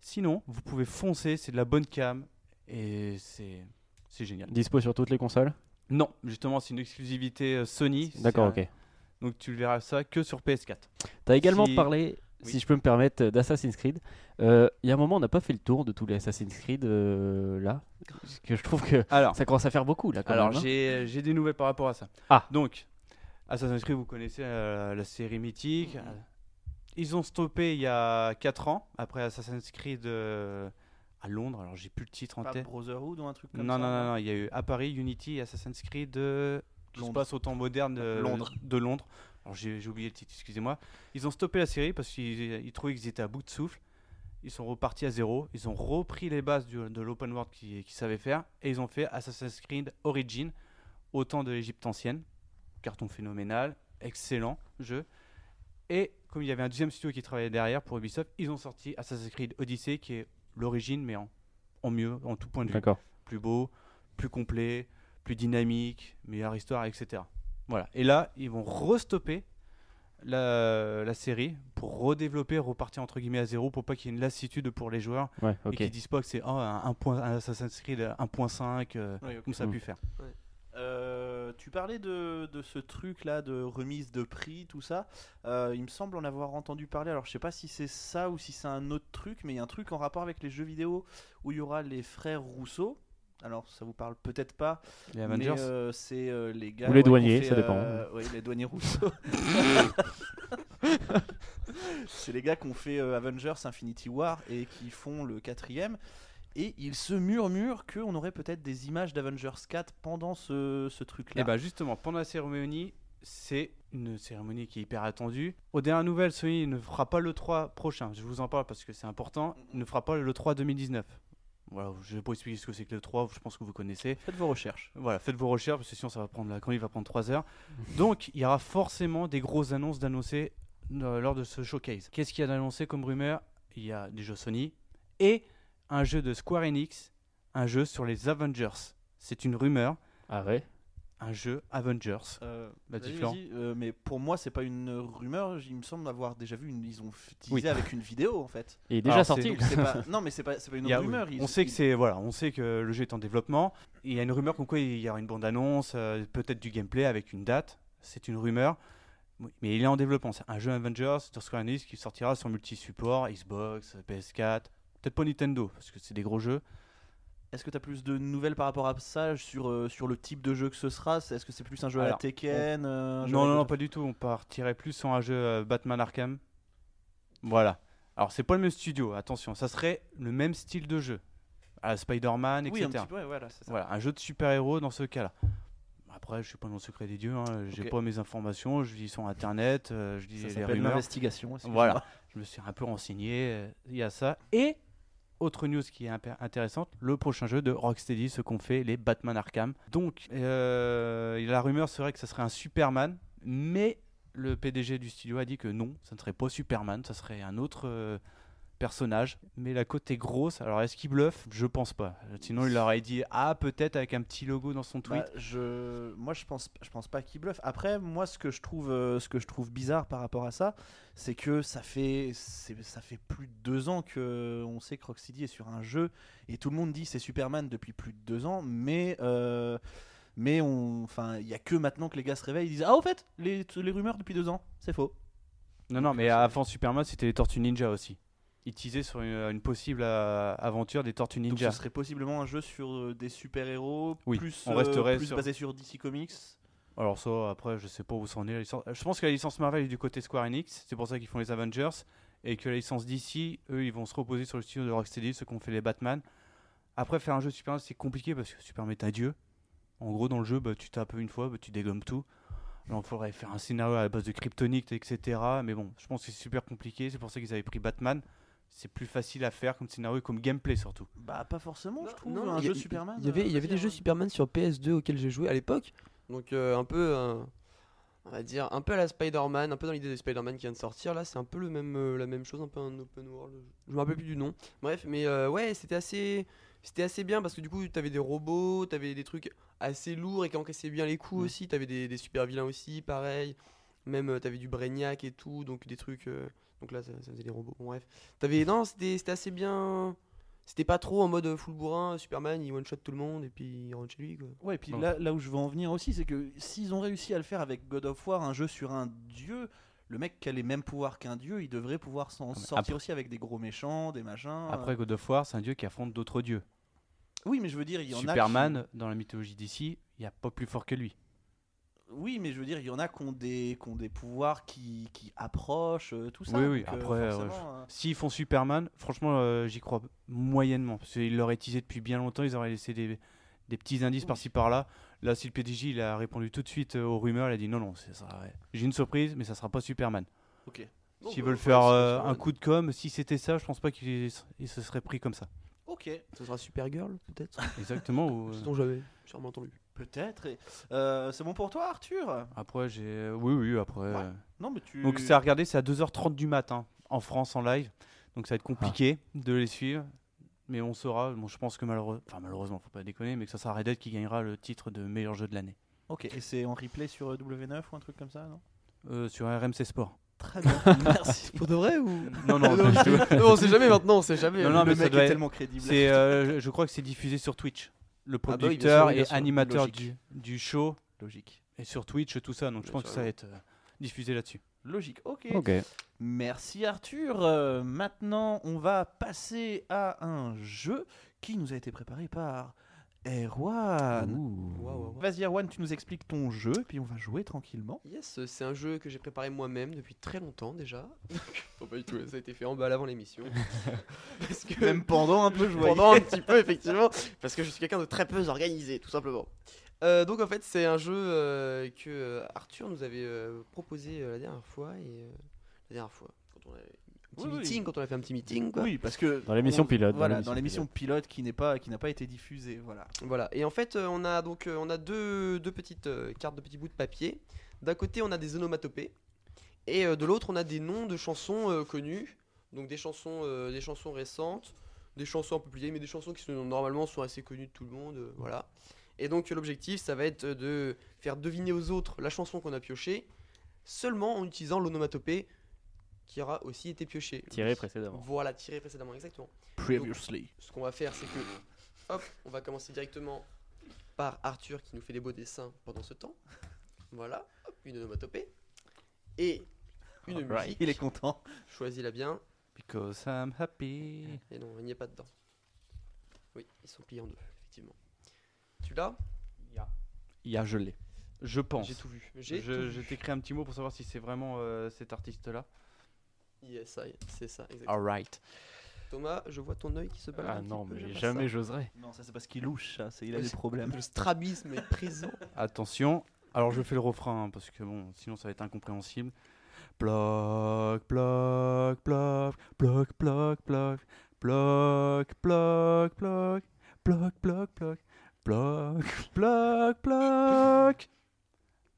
Sinon, vous pouvez foncer. C'est de la bonne cam. Et c'est génial. Dispo sur toutes les consoles? Non, justement, c'est une exclusivité euh, Sony. D'accord, ok. un- Donc, tu verras ça que sur PS4. T'as également Si- parlé, Oui. si je peux me permettre, d'Assassin's Creed. Euh, Il y a un moment, on n'a pas fait le tour de tous les Assassin's Creed euh, là. Parce que je trouve que Alors, ça commence à faire beaucoup là quand Alors hein. j'ai j'ai des nouvelles par rapport à ça. Ah. Donc, Assassin's Creed, vous connaissez euh, la série mythique. Euh, Ils ont stoppé il y a 4 ans, après Assassin's Creed euh, à Londres. Alors j'ai plus le titre en Pas tête. Brotherhood ou un truc comme Non, ça non, non, non, il y a eu à Paris Unity et Assassin's Creed euh, qui se passe au temps moderne de Londres. De Londres. Alors j'ai oublié le titre, excusez-moi. Ils ont stoppé la série parce qu'ils ils trouvaient qu'ils étaient à bout de souffle. Ils sont repartis à zéro. Ils ont repris les bases du- de l'open world qu'ils savaient faire et ils ont fait Assassin's Creed Origin au temps de l'Égypte ancienne. Carton phénoménal, excellent jeu. Et comme il y avait un deuxième studio qui travaillait derrière pour Ubisoft, ils ont sorti Assassin's Creed Odyssey qui est l'origine mais en, en mieux, en tout point de vue plus beau, plus complet, plus dynamique, meilleure histoire, etc. Voilà. Et là, ils vont restopper la, la série pour redévelopper, repartir entre guillemets à zéro pour pas qu'il y ait une lassitude pour les joueurs Ouais, et ok. qu'ils disent pas que c'est oh, un, un point, un Assassin's Creed 1.5 euh, Ouais, ok. comme ça a Mm. pu faire. Euh, tu parlais de, de ce truc là de remise de prix, tout ça. Euh, il me semble en avoir entendu parler. Alors je sais pas si c'est ça ou si c'est un autre truc, mais il y a un truc en rapport avec les jeux vidéo où il y aura les frères Rousseau. Alors ça vous parle peut-être pas, Les mais Avengers. euh, c'est euh, les gars. Ou les ouais, douaniers, fait, ça dépend. euh, oui, les douaniers Rousseau. *laughs* *laughs* c'est les gars qui ont fait euh, Avengers Infinity War et qui font le quatrième. Et il se murmure qu'on aurait peut-être des images d'Avengers 4 pendant ce, ce truc-là. Et bah justement, pendant la cérémonie, c'est une cérémonie qui est hyper attendue. Aux dernières nouvelles, Sony ne fera pas le 3 prochain. Je vous en parle parce que c'est important. Il ne fera pas le 3 2019. Voilà, je vais pas expliquer ce que c'est que le 3, je pense que vous connaissez. Faites vos recherches. Voilà, faites vos recherches parce que sinon ça va prendre la quand il va prendre 3 heures. *laughs* Donc il y aura forcément des grosses annonces d'annoncer euh, lors de ce showcase. Qu'est-ce qu'il y a d'annoncé comme rumeur? Il y a des jeux Sony et un jeu de Square Enix, un jeu sur les Avengers. C'est une rumeur, Ah ouais? Un jeu Avengers. Euh, Bah, vas-y, euh, mais pour moi, c'est pas une rumeur. Il me semble avoir déjà vu. Une... Ils ont teasé Oui. avec une vidéo en fait. Il est déjà Alors, sorti. Donc, pas... *laughs* Non, mais c'est pas, c'est pas une a- rumeur. oui. ils- On sait que c'est voilà, on sait que le jeu est en développement. Il y a une rumeur comme quoi il y aura une bande annonce, peut-être du gameplay avec une date. C'est une rumeur, mais il est en développement. C'est un jeu Avengers de Square Enix qui sortira sur multi-support, Xbox, PS4, peut-être pas Nintendo parce que c'est des gros jeux. Est-ce que tu as plus de nouvelles par rapport à ça sur, euh, sur le type de jeu que ce sera? Est-ce que c'est plus un jeu à la Tekken euh, un jeu Non, non, pas du tout. On partirait plus sur un jeu euh, Batman Arkham. Voilà. Alors, c'est pas le même studio, attention. Ça serait le même style de jeu. À la Spider-Man, Oui, un etc. petit peu, ouais, voilà, ça. Voilà, un jeu de super-héros dans ce cas-là. Après, je suis pas dans le secret des dieux, hein, j'ai pas mes informations, je lis sur internet, je lis Ça les rumeurs. l'investigation. Voilà, je me suis un peu renseigné, il y a ça. Et autre news qui est intéressante, le prochain jeu de Rocksteady, ce qu'ont fait les Batman Arkham. Donc, euh, la rumeur serait que ça serait un Superman, mais le PDG du studio a dit que non, ça ne serait pas Superman, ça serait un autre euh, personnage. Mais la côte est grosse, alors est-ce qu'il bluffe? Je pense pas. Sinon, il aurait dit ah, peut-être avec un petit logo dans son tweet. Bah, je, moi, je pense, je pense pas qu'il bluffe. Après, moi, ce que je trouve, euh, ce que je trouve bizarre par rapport à ça, c'est que ça fait, ça fait plus de deux ans que on sait que Rocksteady est sur un jeu et tout le monde dit c'est Superman depuis plus de deux ans, mais euh, mais on, enfin, il y a que maintenant que les gars se réveillent, ils disent ah au fait, les, les rumeurs depuis deux ans, c'est faux. Non, non, mais avant Superman, c'était les Tortues Ninja aussi. Ils teasaient sur une, une possible euh, aventure des Tortues Donc Ninja. ce serait possiblement un jeu sur euh, des super héros, Oui, plus, on euh, resterait plus sur- basé sur DC Comics. Alors ça, après, je sais pas où c'en est la licence. Je pense que la licence Marvel est du côté Square Enix, c'est pour ça qu'ils font les Avengers, et que la licence DC, eux, ils vont se reposer sur le studio de Rocksteady, ceux qui ont fait les Batman. Après, faire un jeu Superman, c'est compliqué parce que Superman est un dieu. En gros, dans le jeu, bah, tu tapes une fois, bah, tu dégommes tout. Alors, il faudrait faire un scénario à la base de kryptonite, etc. Mais bon, je pense que c'est super compliqué, c'est pour ça qu'ils avaient pris Batman. C'est plus facile à faire comme scénario et comme gameplay surtout. Bah pas forcément, je trouve. Non, un il y a- jeu Superman. Il y avait, euh, il y avait vas-y, des jeux hein. Superman sur PS2 auxquels j'ai joué à l'époque. Donc euh, un peu, euh, on va dire, un peu à la Spider-Man, un peu dans l'idée de Spider-Man qui vient de sortir. Là, c'est un peu le même, euh, la même chose, un peu un open world. Je me rappelle plus du nom. Bref, mais euh, ouais, c'était assez, c'était assez bien parce que du coup, t'avais des robots, t'avais des trucs assez lourds et qui encaissaient bien les coups Mm. aussi. T'avais des, des super vilains aussi, pareil. Même euh, t'avais du Brainiac et tout, donc des trucs. Euh, donc là, ça, ça faisait des robots. Bon, bref, t'avais non, c'était assez bien. C'était pas trop en mode full bourrin, Superman il one shot tout le monde et puis il rentre chez lui quoi. Ouais, et puis là, là où je veux en venir aussi, c'est que s'ils ont réussi à le faire avec God of War, un jeu sur un dieu, le mec qui a les mêmes pouvoirs qu'un dieu, il devrait pouvoir s'en mais sortir après- aussi avec des gros méchants, des machins. Après, God of War, c'est un dieu qui affronte d'autres dieux. Oui, mais je veux dire, il y en a. Superman, dans la mythologie d'ici, il n'y a pas plus fort que lui. Oui, mais je veux dire, il y en a qui ont des, qui ont des pouvoirs qui, qui approchent, euh, tout ça. Oui, oui, donc, euh, après, euh, euh, S'ils font Superman, franchement, euh, j'y crois moyennement. Parce qu'ils l'auraient teasé depuis bien longtemps, ils auraient laissé des, des petits indices Oui. par-ci par-là. Là, si le PDJ il a répondu tout de suite euh, aux rumeurs, il a dit non, non, ça. J'ai une surprise, mais ça sera pas Superman. Ok. S'ils bah, veulent faire euh, un coup de com, si c'était ça, je pense pas qu'ils ils se seraient pris comme ça. Ok. Ce sera Supergirl peut-être? Exactement. ou, *laughs* euh, Sinon j'avais sûrement entendu. Peut-être. et- euh, c'est bon pour toi, Arthur? Après, j'ai. Oui, oui, après. Ouais. euh, Non, mais tu. Donc, c'est à regarder, c'est à 2h30 du matin en France en live. Donc, ça va être compliqué de les suivre. Mais on saura. Bon, je pense que malheureusement, enfin, malheureusement, faut pas déconner, mais que ça sera Red Dead qui gagnera le titre de meilleur jeu de l'année. Ok. Et c'est en replay sur euh, W9 ou un truc comme ça, non? Euh, sur RMC Sport. Très bien. *laughs* Merci. Pour de vrai ou? Non, non, *laughs* tout. Non, on sait jamais maintenant, on sait jamais. Non, non, mais le ça mec doit est être- tellement crédible. C'est, euh, je crois que c'est diffusé sur Twitch. Le bah oui, bien producteur sûr, et animateur du, du show Logique. est sur Twitch, tout ça. Donc, je pense que ça va être euh, diffusé là-dessus. Logique. Ok. Ok. Merci Arthur. Euh, maintenant, on va passer à un jeu qui nous a été préparé par Erwan. Waouh. Vas-y Erwan, tu nous expliques ton jeu et puis on va jouer tranquillement. Yes, c'est un jeu que j'ai préparé moi-même depuis très longtemps déjà. pas du tout, ça a été fait en bas avant l'émission. *laughs* Parce que Même pendant un peu, je voyais. pendant un petit peu *laughs* effectivement, parce que je suis quelqu'un de très peu organisé, tout simplement. Euh, donc en fait, c'est un jeu euh, que euh, Arthur nous avait euh, proposé euh, la dernière fois et euh, la dernière fois quand on a un petit Oui, oui. meeting, quand on a fait un petit meeting quoi. Oui, parce que Dans l'émission on- pilote, dans Voilà, l'émission dans l'émission pilote qui n'est pas qui n'a pas été diffusée. Voilà. Voilà. Et en fait, euh, on a donc euh, on a deux, deux petites euh, cartes de petits bouts de papier. D'un côté, on a des onomatopées et de l'autre, on a des noms de chansons euh, connues. Donc des chansons euh, des chansons récentes, des chansons un peu plus vieilles mais des chansons qui sont normalement sont assez connues de tout le monde, euh, voilà. Et donc l'objectif, ça va être de faire deviner aux autres la chanson qu'on a piochée, seulement en utilisant l'onomatopée qui aura aussi été piochée. Tiré précédemment. Voilà, tiré précédemment, exactement. Previously. Ce qu'on va faire, c'est que, hop, on va commencer directement par Arthur qui nous fait des beaux dessins pendant ce temps. Voilà, hop, une onomatopée. Et une Alright. musique. Il est content. Choisis-la bien. Because I'm happy. Et non, il n'y est pas dedans. Oui, ils sont pliés en deux, effectivement. Tu l'as Il y a je l'ai. Je pense. J'ai tout vu. J'ai Je, tout je vu. t'écris un petit mot pour savoir si c'est vraiment euh, cet artiste-là. Yes, c'est ça, exactement. Alright. Thomas, je vois ton œil qui se balade. Ah non, mais jamais j'oserais. Non, ça c'est parce qu'il louche, ça. c'est- Il a des problèmes. Le strabisme est présent. Attention. Alors je fais le refrain hein, parce que bon, sinon ça va être incompréhensible. Bloc, bloc, bloc, bloc, bloc, bloc, bloc, bloc, bloc, bloc, bloc, bloc, bloc, bloc, bloc,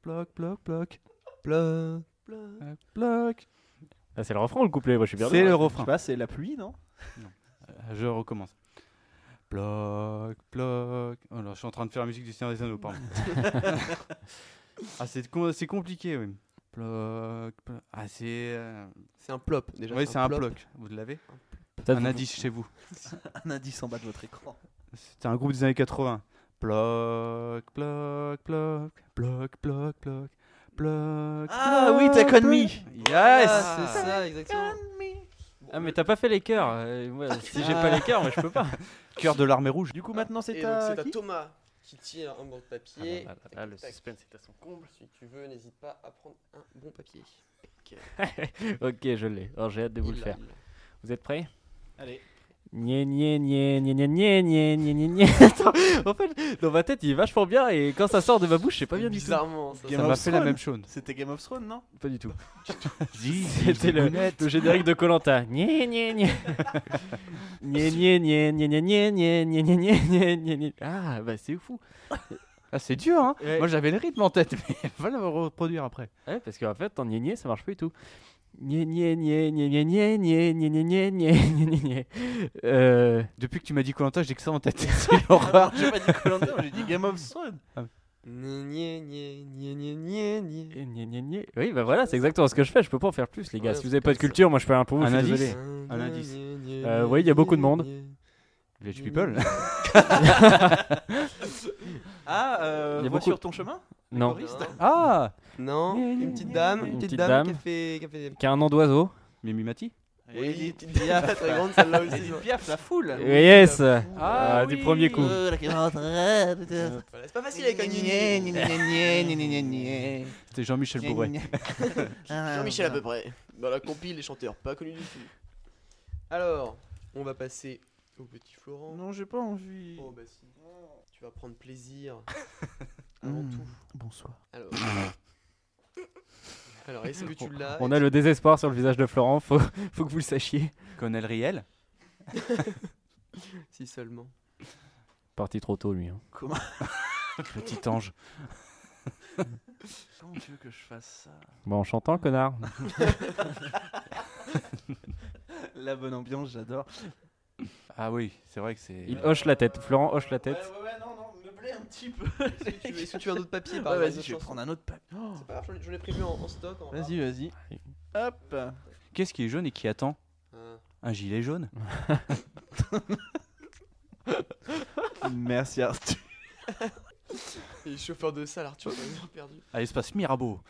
bloc, bloc, bloc, bloc, Bla, bla. bloc, bloc. Ah, c'est le refrain ou le couplet Moi je suis bien C'est le Je sais refrain. pas, c'est la pluie, non Euh, Je recommence. Bloc, bloc. Oh là, je suis en train de faire la musique du Seigneur des Anneaux, pardon. *laughs* ah, c'est com- c'est compliqué, oui. Bloc, bloc. Ah, c'est. euh, C'est un plop déjà. Oui, c'est un plop. bloc. Vous l'avez Peut-être Un vous- indice chez vous. *laughs* Un indice en bas de votre écran. C'était un groupe des années 80. Bloc, bloc, bloc, bloc, bloc, bloc, Ah oui, Take On. Me. Yes Ah, c'est ça, exactement. Ah, mais t'as pas fait les cœurs. euh, si j'ai pas les cœurs, moi je peux pas. *laughs* Cœur de l'armée rouge. Du coup, maintenant Et c'est donc à c'est à qui Thomas qui tire un bon papier. Ah, là, là, là, le Tac, tac. suspense est à son comble. Si tu veux, n'hésite pas à prendre un bon papier. Ok, *laughs* je l'ai. Alors j'ai hâte de vous le Il l'a, faire. il l'a. Vous êtes prêts? Allez. Nié, nié, nié, nié, nié, nié, nié, nié, nié, nié. Attends, en fait, dans ma tête, il est vachement bien et quand ça sort de ma bouche, c'est pas bien du tout. Bizarrement, ça. M'a fait la même chose. C'était Game of Thrones, non Pas du tout. C'était le, le générique de Colanta. Nié, nié, nié. Nié, nié, nié, nié, nié, nié, nié, nié, nié, nié, nié, nié, nié. Ah, bah c'est fou. Ah, c'est dur, hein Ouais. Moi j'avais le rythme en tête, mais va le reproduire après. Ouais, parce qu'en fait, en nié, nié, ça marche pas du tout. Euh, depuis que tu m'as dit Colanta, j'ai que ça en tête. C'est l'horreur. pas dit Colanta, j'ai dit Game of Thrones. Oui, bah voilà, c'est exactement ce que je fais. Je peux pas en faire plus, les gars. Si vous avez pas de culture, moi je fais un pour. Un indice. Un indice. Oui, il y a beaucoup de monde. *laughs* Ah, euh, Il y a vois beaucoup- sur ton chemin Non. Ah Non, une petite dame, une Une petite dame, dame. qui a fait, qui a fait Qui a un nom d'oiseau. Mimi Mati Oui, Edith petite Piaf, *laughs* très grande celle-là aussi. Edith Piaf, la foule. Yes. Ah, Ah, du premier coup. Euh, Voilà, C'est pas facile avec un. C'était Jean-Michel Bourret. *laughs* Jean-Michel à peu près. Dans la compile, les chanteurs pas connus du tout. Alors, on va passer au petit Florent. Non, j'ai pas envie. Oh bah si. Tu vas prendre plaisir. *laughs* Avant Mm. tout. Bonsoir. Alors. *laughs* Alors, est-ce que tu l'as On a le désespoir sur le visage de Florent. Faut, faut que vous le sachiez. Colonel Riel. *laughs* Si seulement. Parti trop tôt, lui. hein. Petit ange. Comment tu veux que je fasse ça? Bon, en chantant, connard. La bonne ambiance, j'adore. Ah oui, c'est vrai que c'est. Il hoche la tête. Florent hoche la tête. ouais, ouais, non, non, meublé un petit peu. *laughs* Est-ce que tu- est-ce que tu veux un autre papier par Ouais, vas-y, je vais prendre un autre papier. Oh, C'est pas grave, j'en ai- j'en ai prévu en, en stock. Vas-y, vas-y. Hop. Qu'est-ce qui est jaune et qui attend? Rare. Un gilet jaune? *laughs* Merci Arthur. *laughs* Et chauffeur de salle, Arthur, on a bien perdu. à l'espace Mirabeau.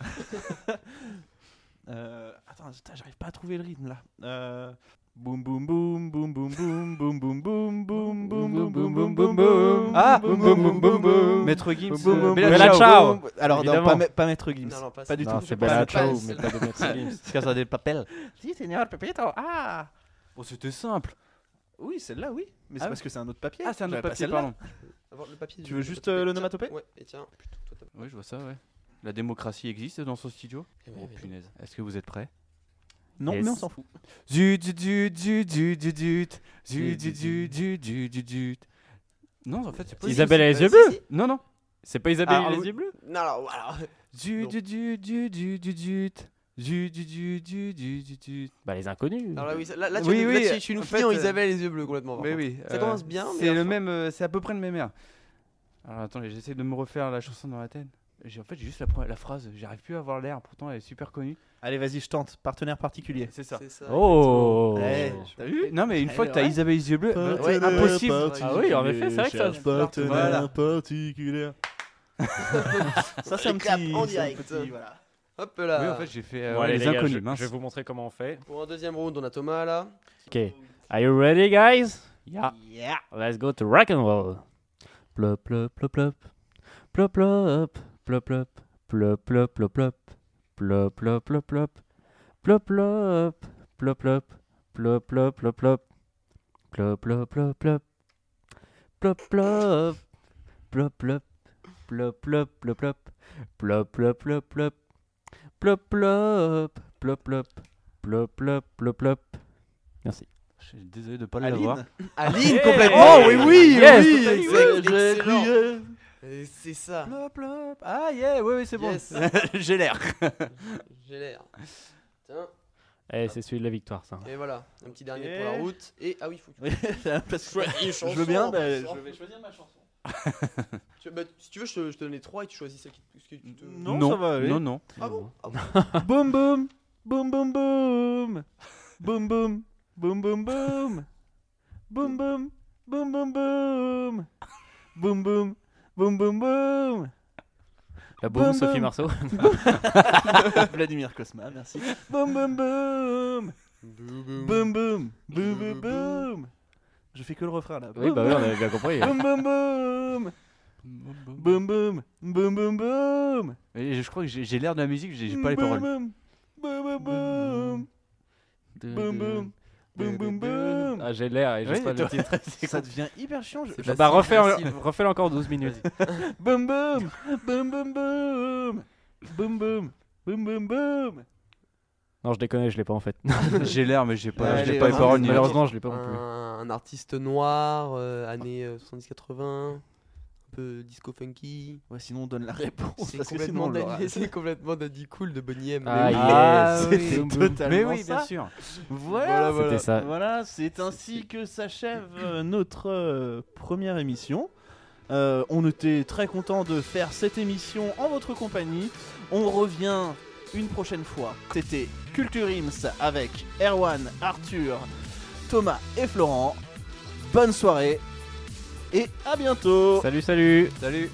Euh, attends, j'arrive pas à trouver le rythme là. Euh, Boum boum boum boum boum boum boum boum boum boum boum boum boum boum boum boum Ah boum boum boum boum boum Maître Gims. Boum, boum, euh, boum, Bella Ciao. Alors non, pas, Ma- pas Maître Gims. Non, non, pas du tout. c'est Bella Ciao, mais pas de Maître Gims. Casa del Papel. Si, Seigneur Pepito. Ah Oh, c'était simple. Oui, celle-là, oui. Mais c'est Ah parce que c'est un autre papier. Ah, c'est un autre papier, pardon. Avoir le papier Tu veux juste, euh, l'onomatopée Ouais, et tiens. Putain, toi, t'as- Oui, je vois ça, ouais. La démocratie existe dans ce studio Eh Oh punaise. Est-ce que vous êtes prêts Non, Yes. mais on s'en fout. Zut, zut, zut, zut, zut, zut, zut. Zut, zut, zut, zut, zut, zut, zut. Non, en fait, c'est pas Isabelle a les Bah, yeux bleus. Non, non. C'est pas Isabelle Ah, les yeux bleus Non, alors, alors. Zut, Non. zut, zut, zut, zut, zut, zut. Zut, zut, zut, zut, zut, zut, zut. Bah, les inconnus. Alors là, oui, là, là, tu, Oui, là, oui, tu, tu nous fait, en euh, Isabelle les yeux bleus complètement. Mais oui. Ça euh, commence bien, C'est le même, euh, c'est à peu près le même air. Alors attendez, j'essaie de me refaire la chanson dans la tête. J'ai en fait j'ai juste la, phrase, j'arrive plus à avoir l'air, pourtant elle est super connue. Allez, vas-y, je tente. Partenaire particulier. C'est ça. C'est ça. Oh Eh, T'as vu Non mais une fois que t'as. Isabelle les yeux bleus, bah, Ouais, impossible. Ah oui, en effet, c'est vrai que ça. Voilà. particulier. *laughs* Ça, c'est un petit. en direct. petit, voilà. Hop là. Oui, en fait j'ai fait euh, Bon, allez, les les gars, inconnus, je, mince. je vais vous montrer comment on fait. Pour un deuxième round, on a Thomas là. Ok. Are you ready, guys? Yeah. Yeah. Let's go to rock and roll. Plop, plop, plop, plop. Plop, plop. Plop, plop. Plop, plop, plop, plop. Plop, plop, plop, plop. Plop, plop. Plop, plop. Plop, plop, plop, plop. Plop, plop, plop, plop. Plop, plop. Plop, plop. Plop, plop, plop, plop. Plop, plop, plop, plop. Plop, plop. Plop, plop. Plop, plop, plop, plop. Merci. Je suis désolé de pas l'avoir. Aline Aline, complètement. Oh, oui, oui, Yes, oui. C'est- ça. Plop, plop. Ah yeah, ouais, ouais c'est bon. *laughs* J'ai l'air. *laughs* J'ai l'air. Tiens, Eh, c'est celui de la victoire, ça. et voilà. Un petit dernier Et- pour la route. Et ah oui, faut que Oui, parce que Choisis une je chanson, veux bien, en bah, je vais choisir ma chanson. *laughs* tu, bah, si tu veux, je te, je te donne les trois et tu choisis celle qui, tu te. Non, ça va aller. Non, non. Ah bon, ah bon. Boum boum, boum boum boum, boum boum, boum boum boum, boum boum, boum boum boum, boum boum, boum boum boum. La boum, Boum, Sophie boum. Marceau. *laughs* Vladimir Kosma, merci. Boum boum boum, boum boum, boum boum boum. Je fais que le refrain là. Oui, bah oui, on avait bien compris. Boum boum boum, boum boum, boum boum boum. Et je crois que j'ai l'air de la musique, j'ai j'ai pas les paroles. Boum boum, boum boum, boum boum, boum boum boum. Ah, j'ai l'air et je Oui, sais pas le titre. *laughs* Ça devient hyper chiant. Bah, refais, refais encore 12 minutes. *laughs* Boum boum, boum boum boum, boum boum, boum boum boum. Non, je déconne, je l'ai pas en fait. *laughs* J'ai l'air, mais j'ai pas, j'ai pas les paroles Malheureusement, je l'ai pas non plus. un, artiste noir, euh, années euh, 70-80, un peu disco funky. Ouais, sinon on donne la réponse. C'est parce que complètement, c'est complètement Daddy Cool de Bonnie M. Ah, Mais oui. Ah, oui. Totalement Mais oui, ça. bien sûr. Voilà, Voilà, C'était ça. Voilà, c'est ainsi que s'achève euh, notre euh, première émission. Euh, on était très content de faire cette émission en votre compagnie. On revient une prochaine fois. C'était Culture Ims avec Erwan, Arthur, Thomas et Florent. Bonne soirée et à bientôt. Salut, salut. Salut.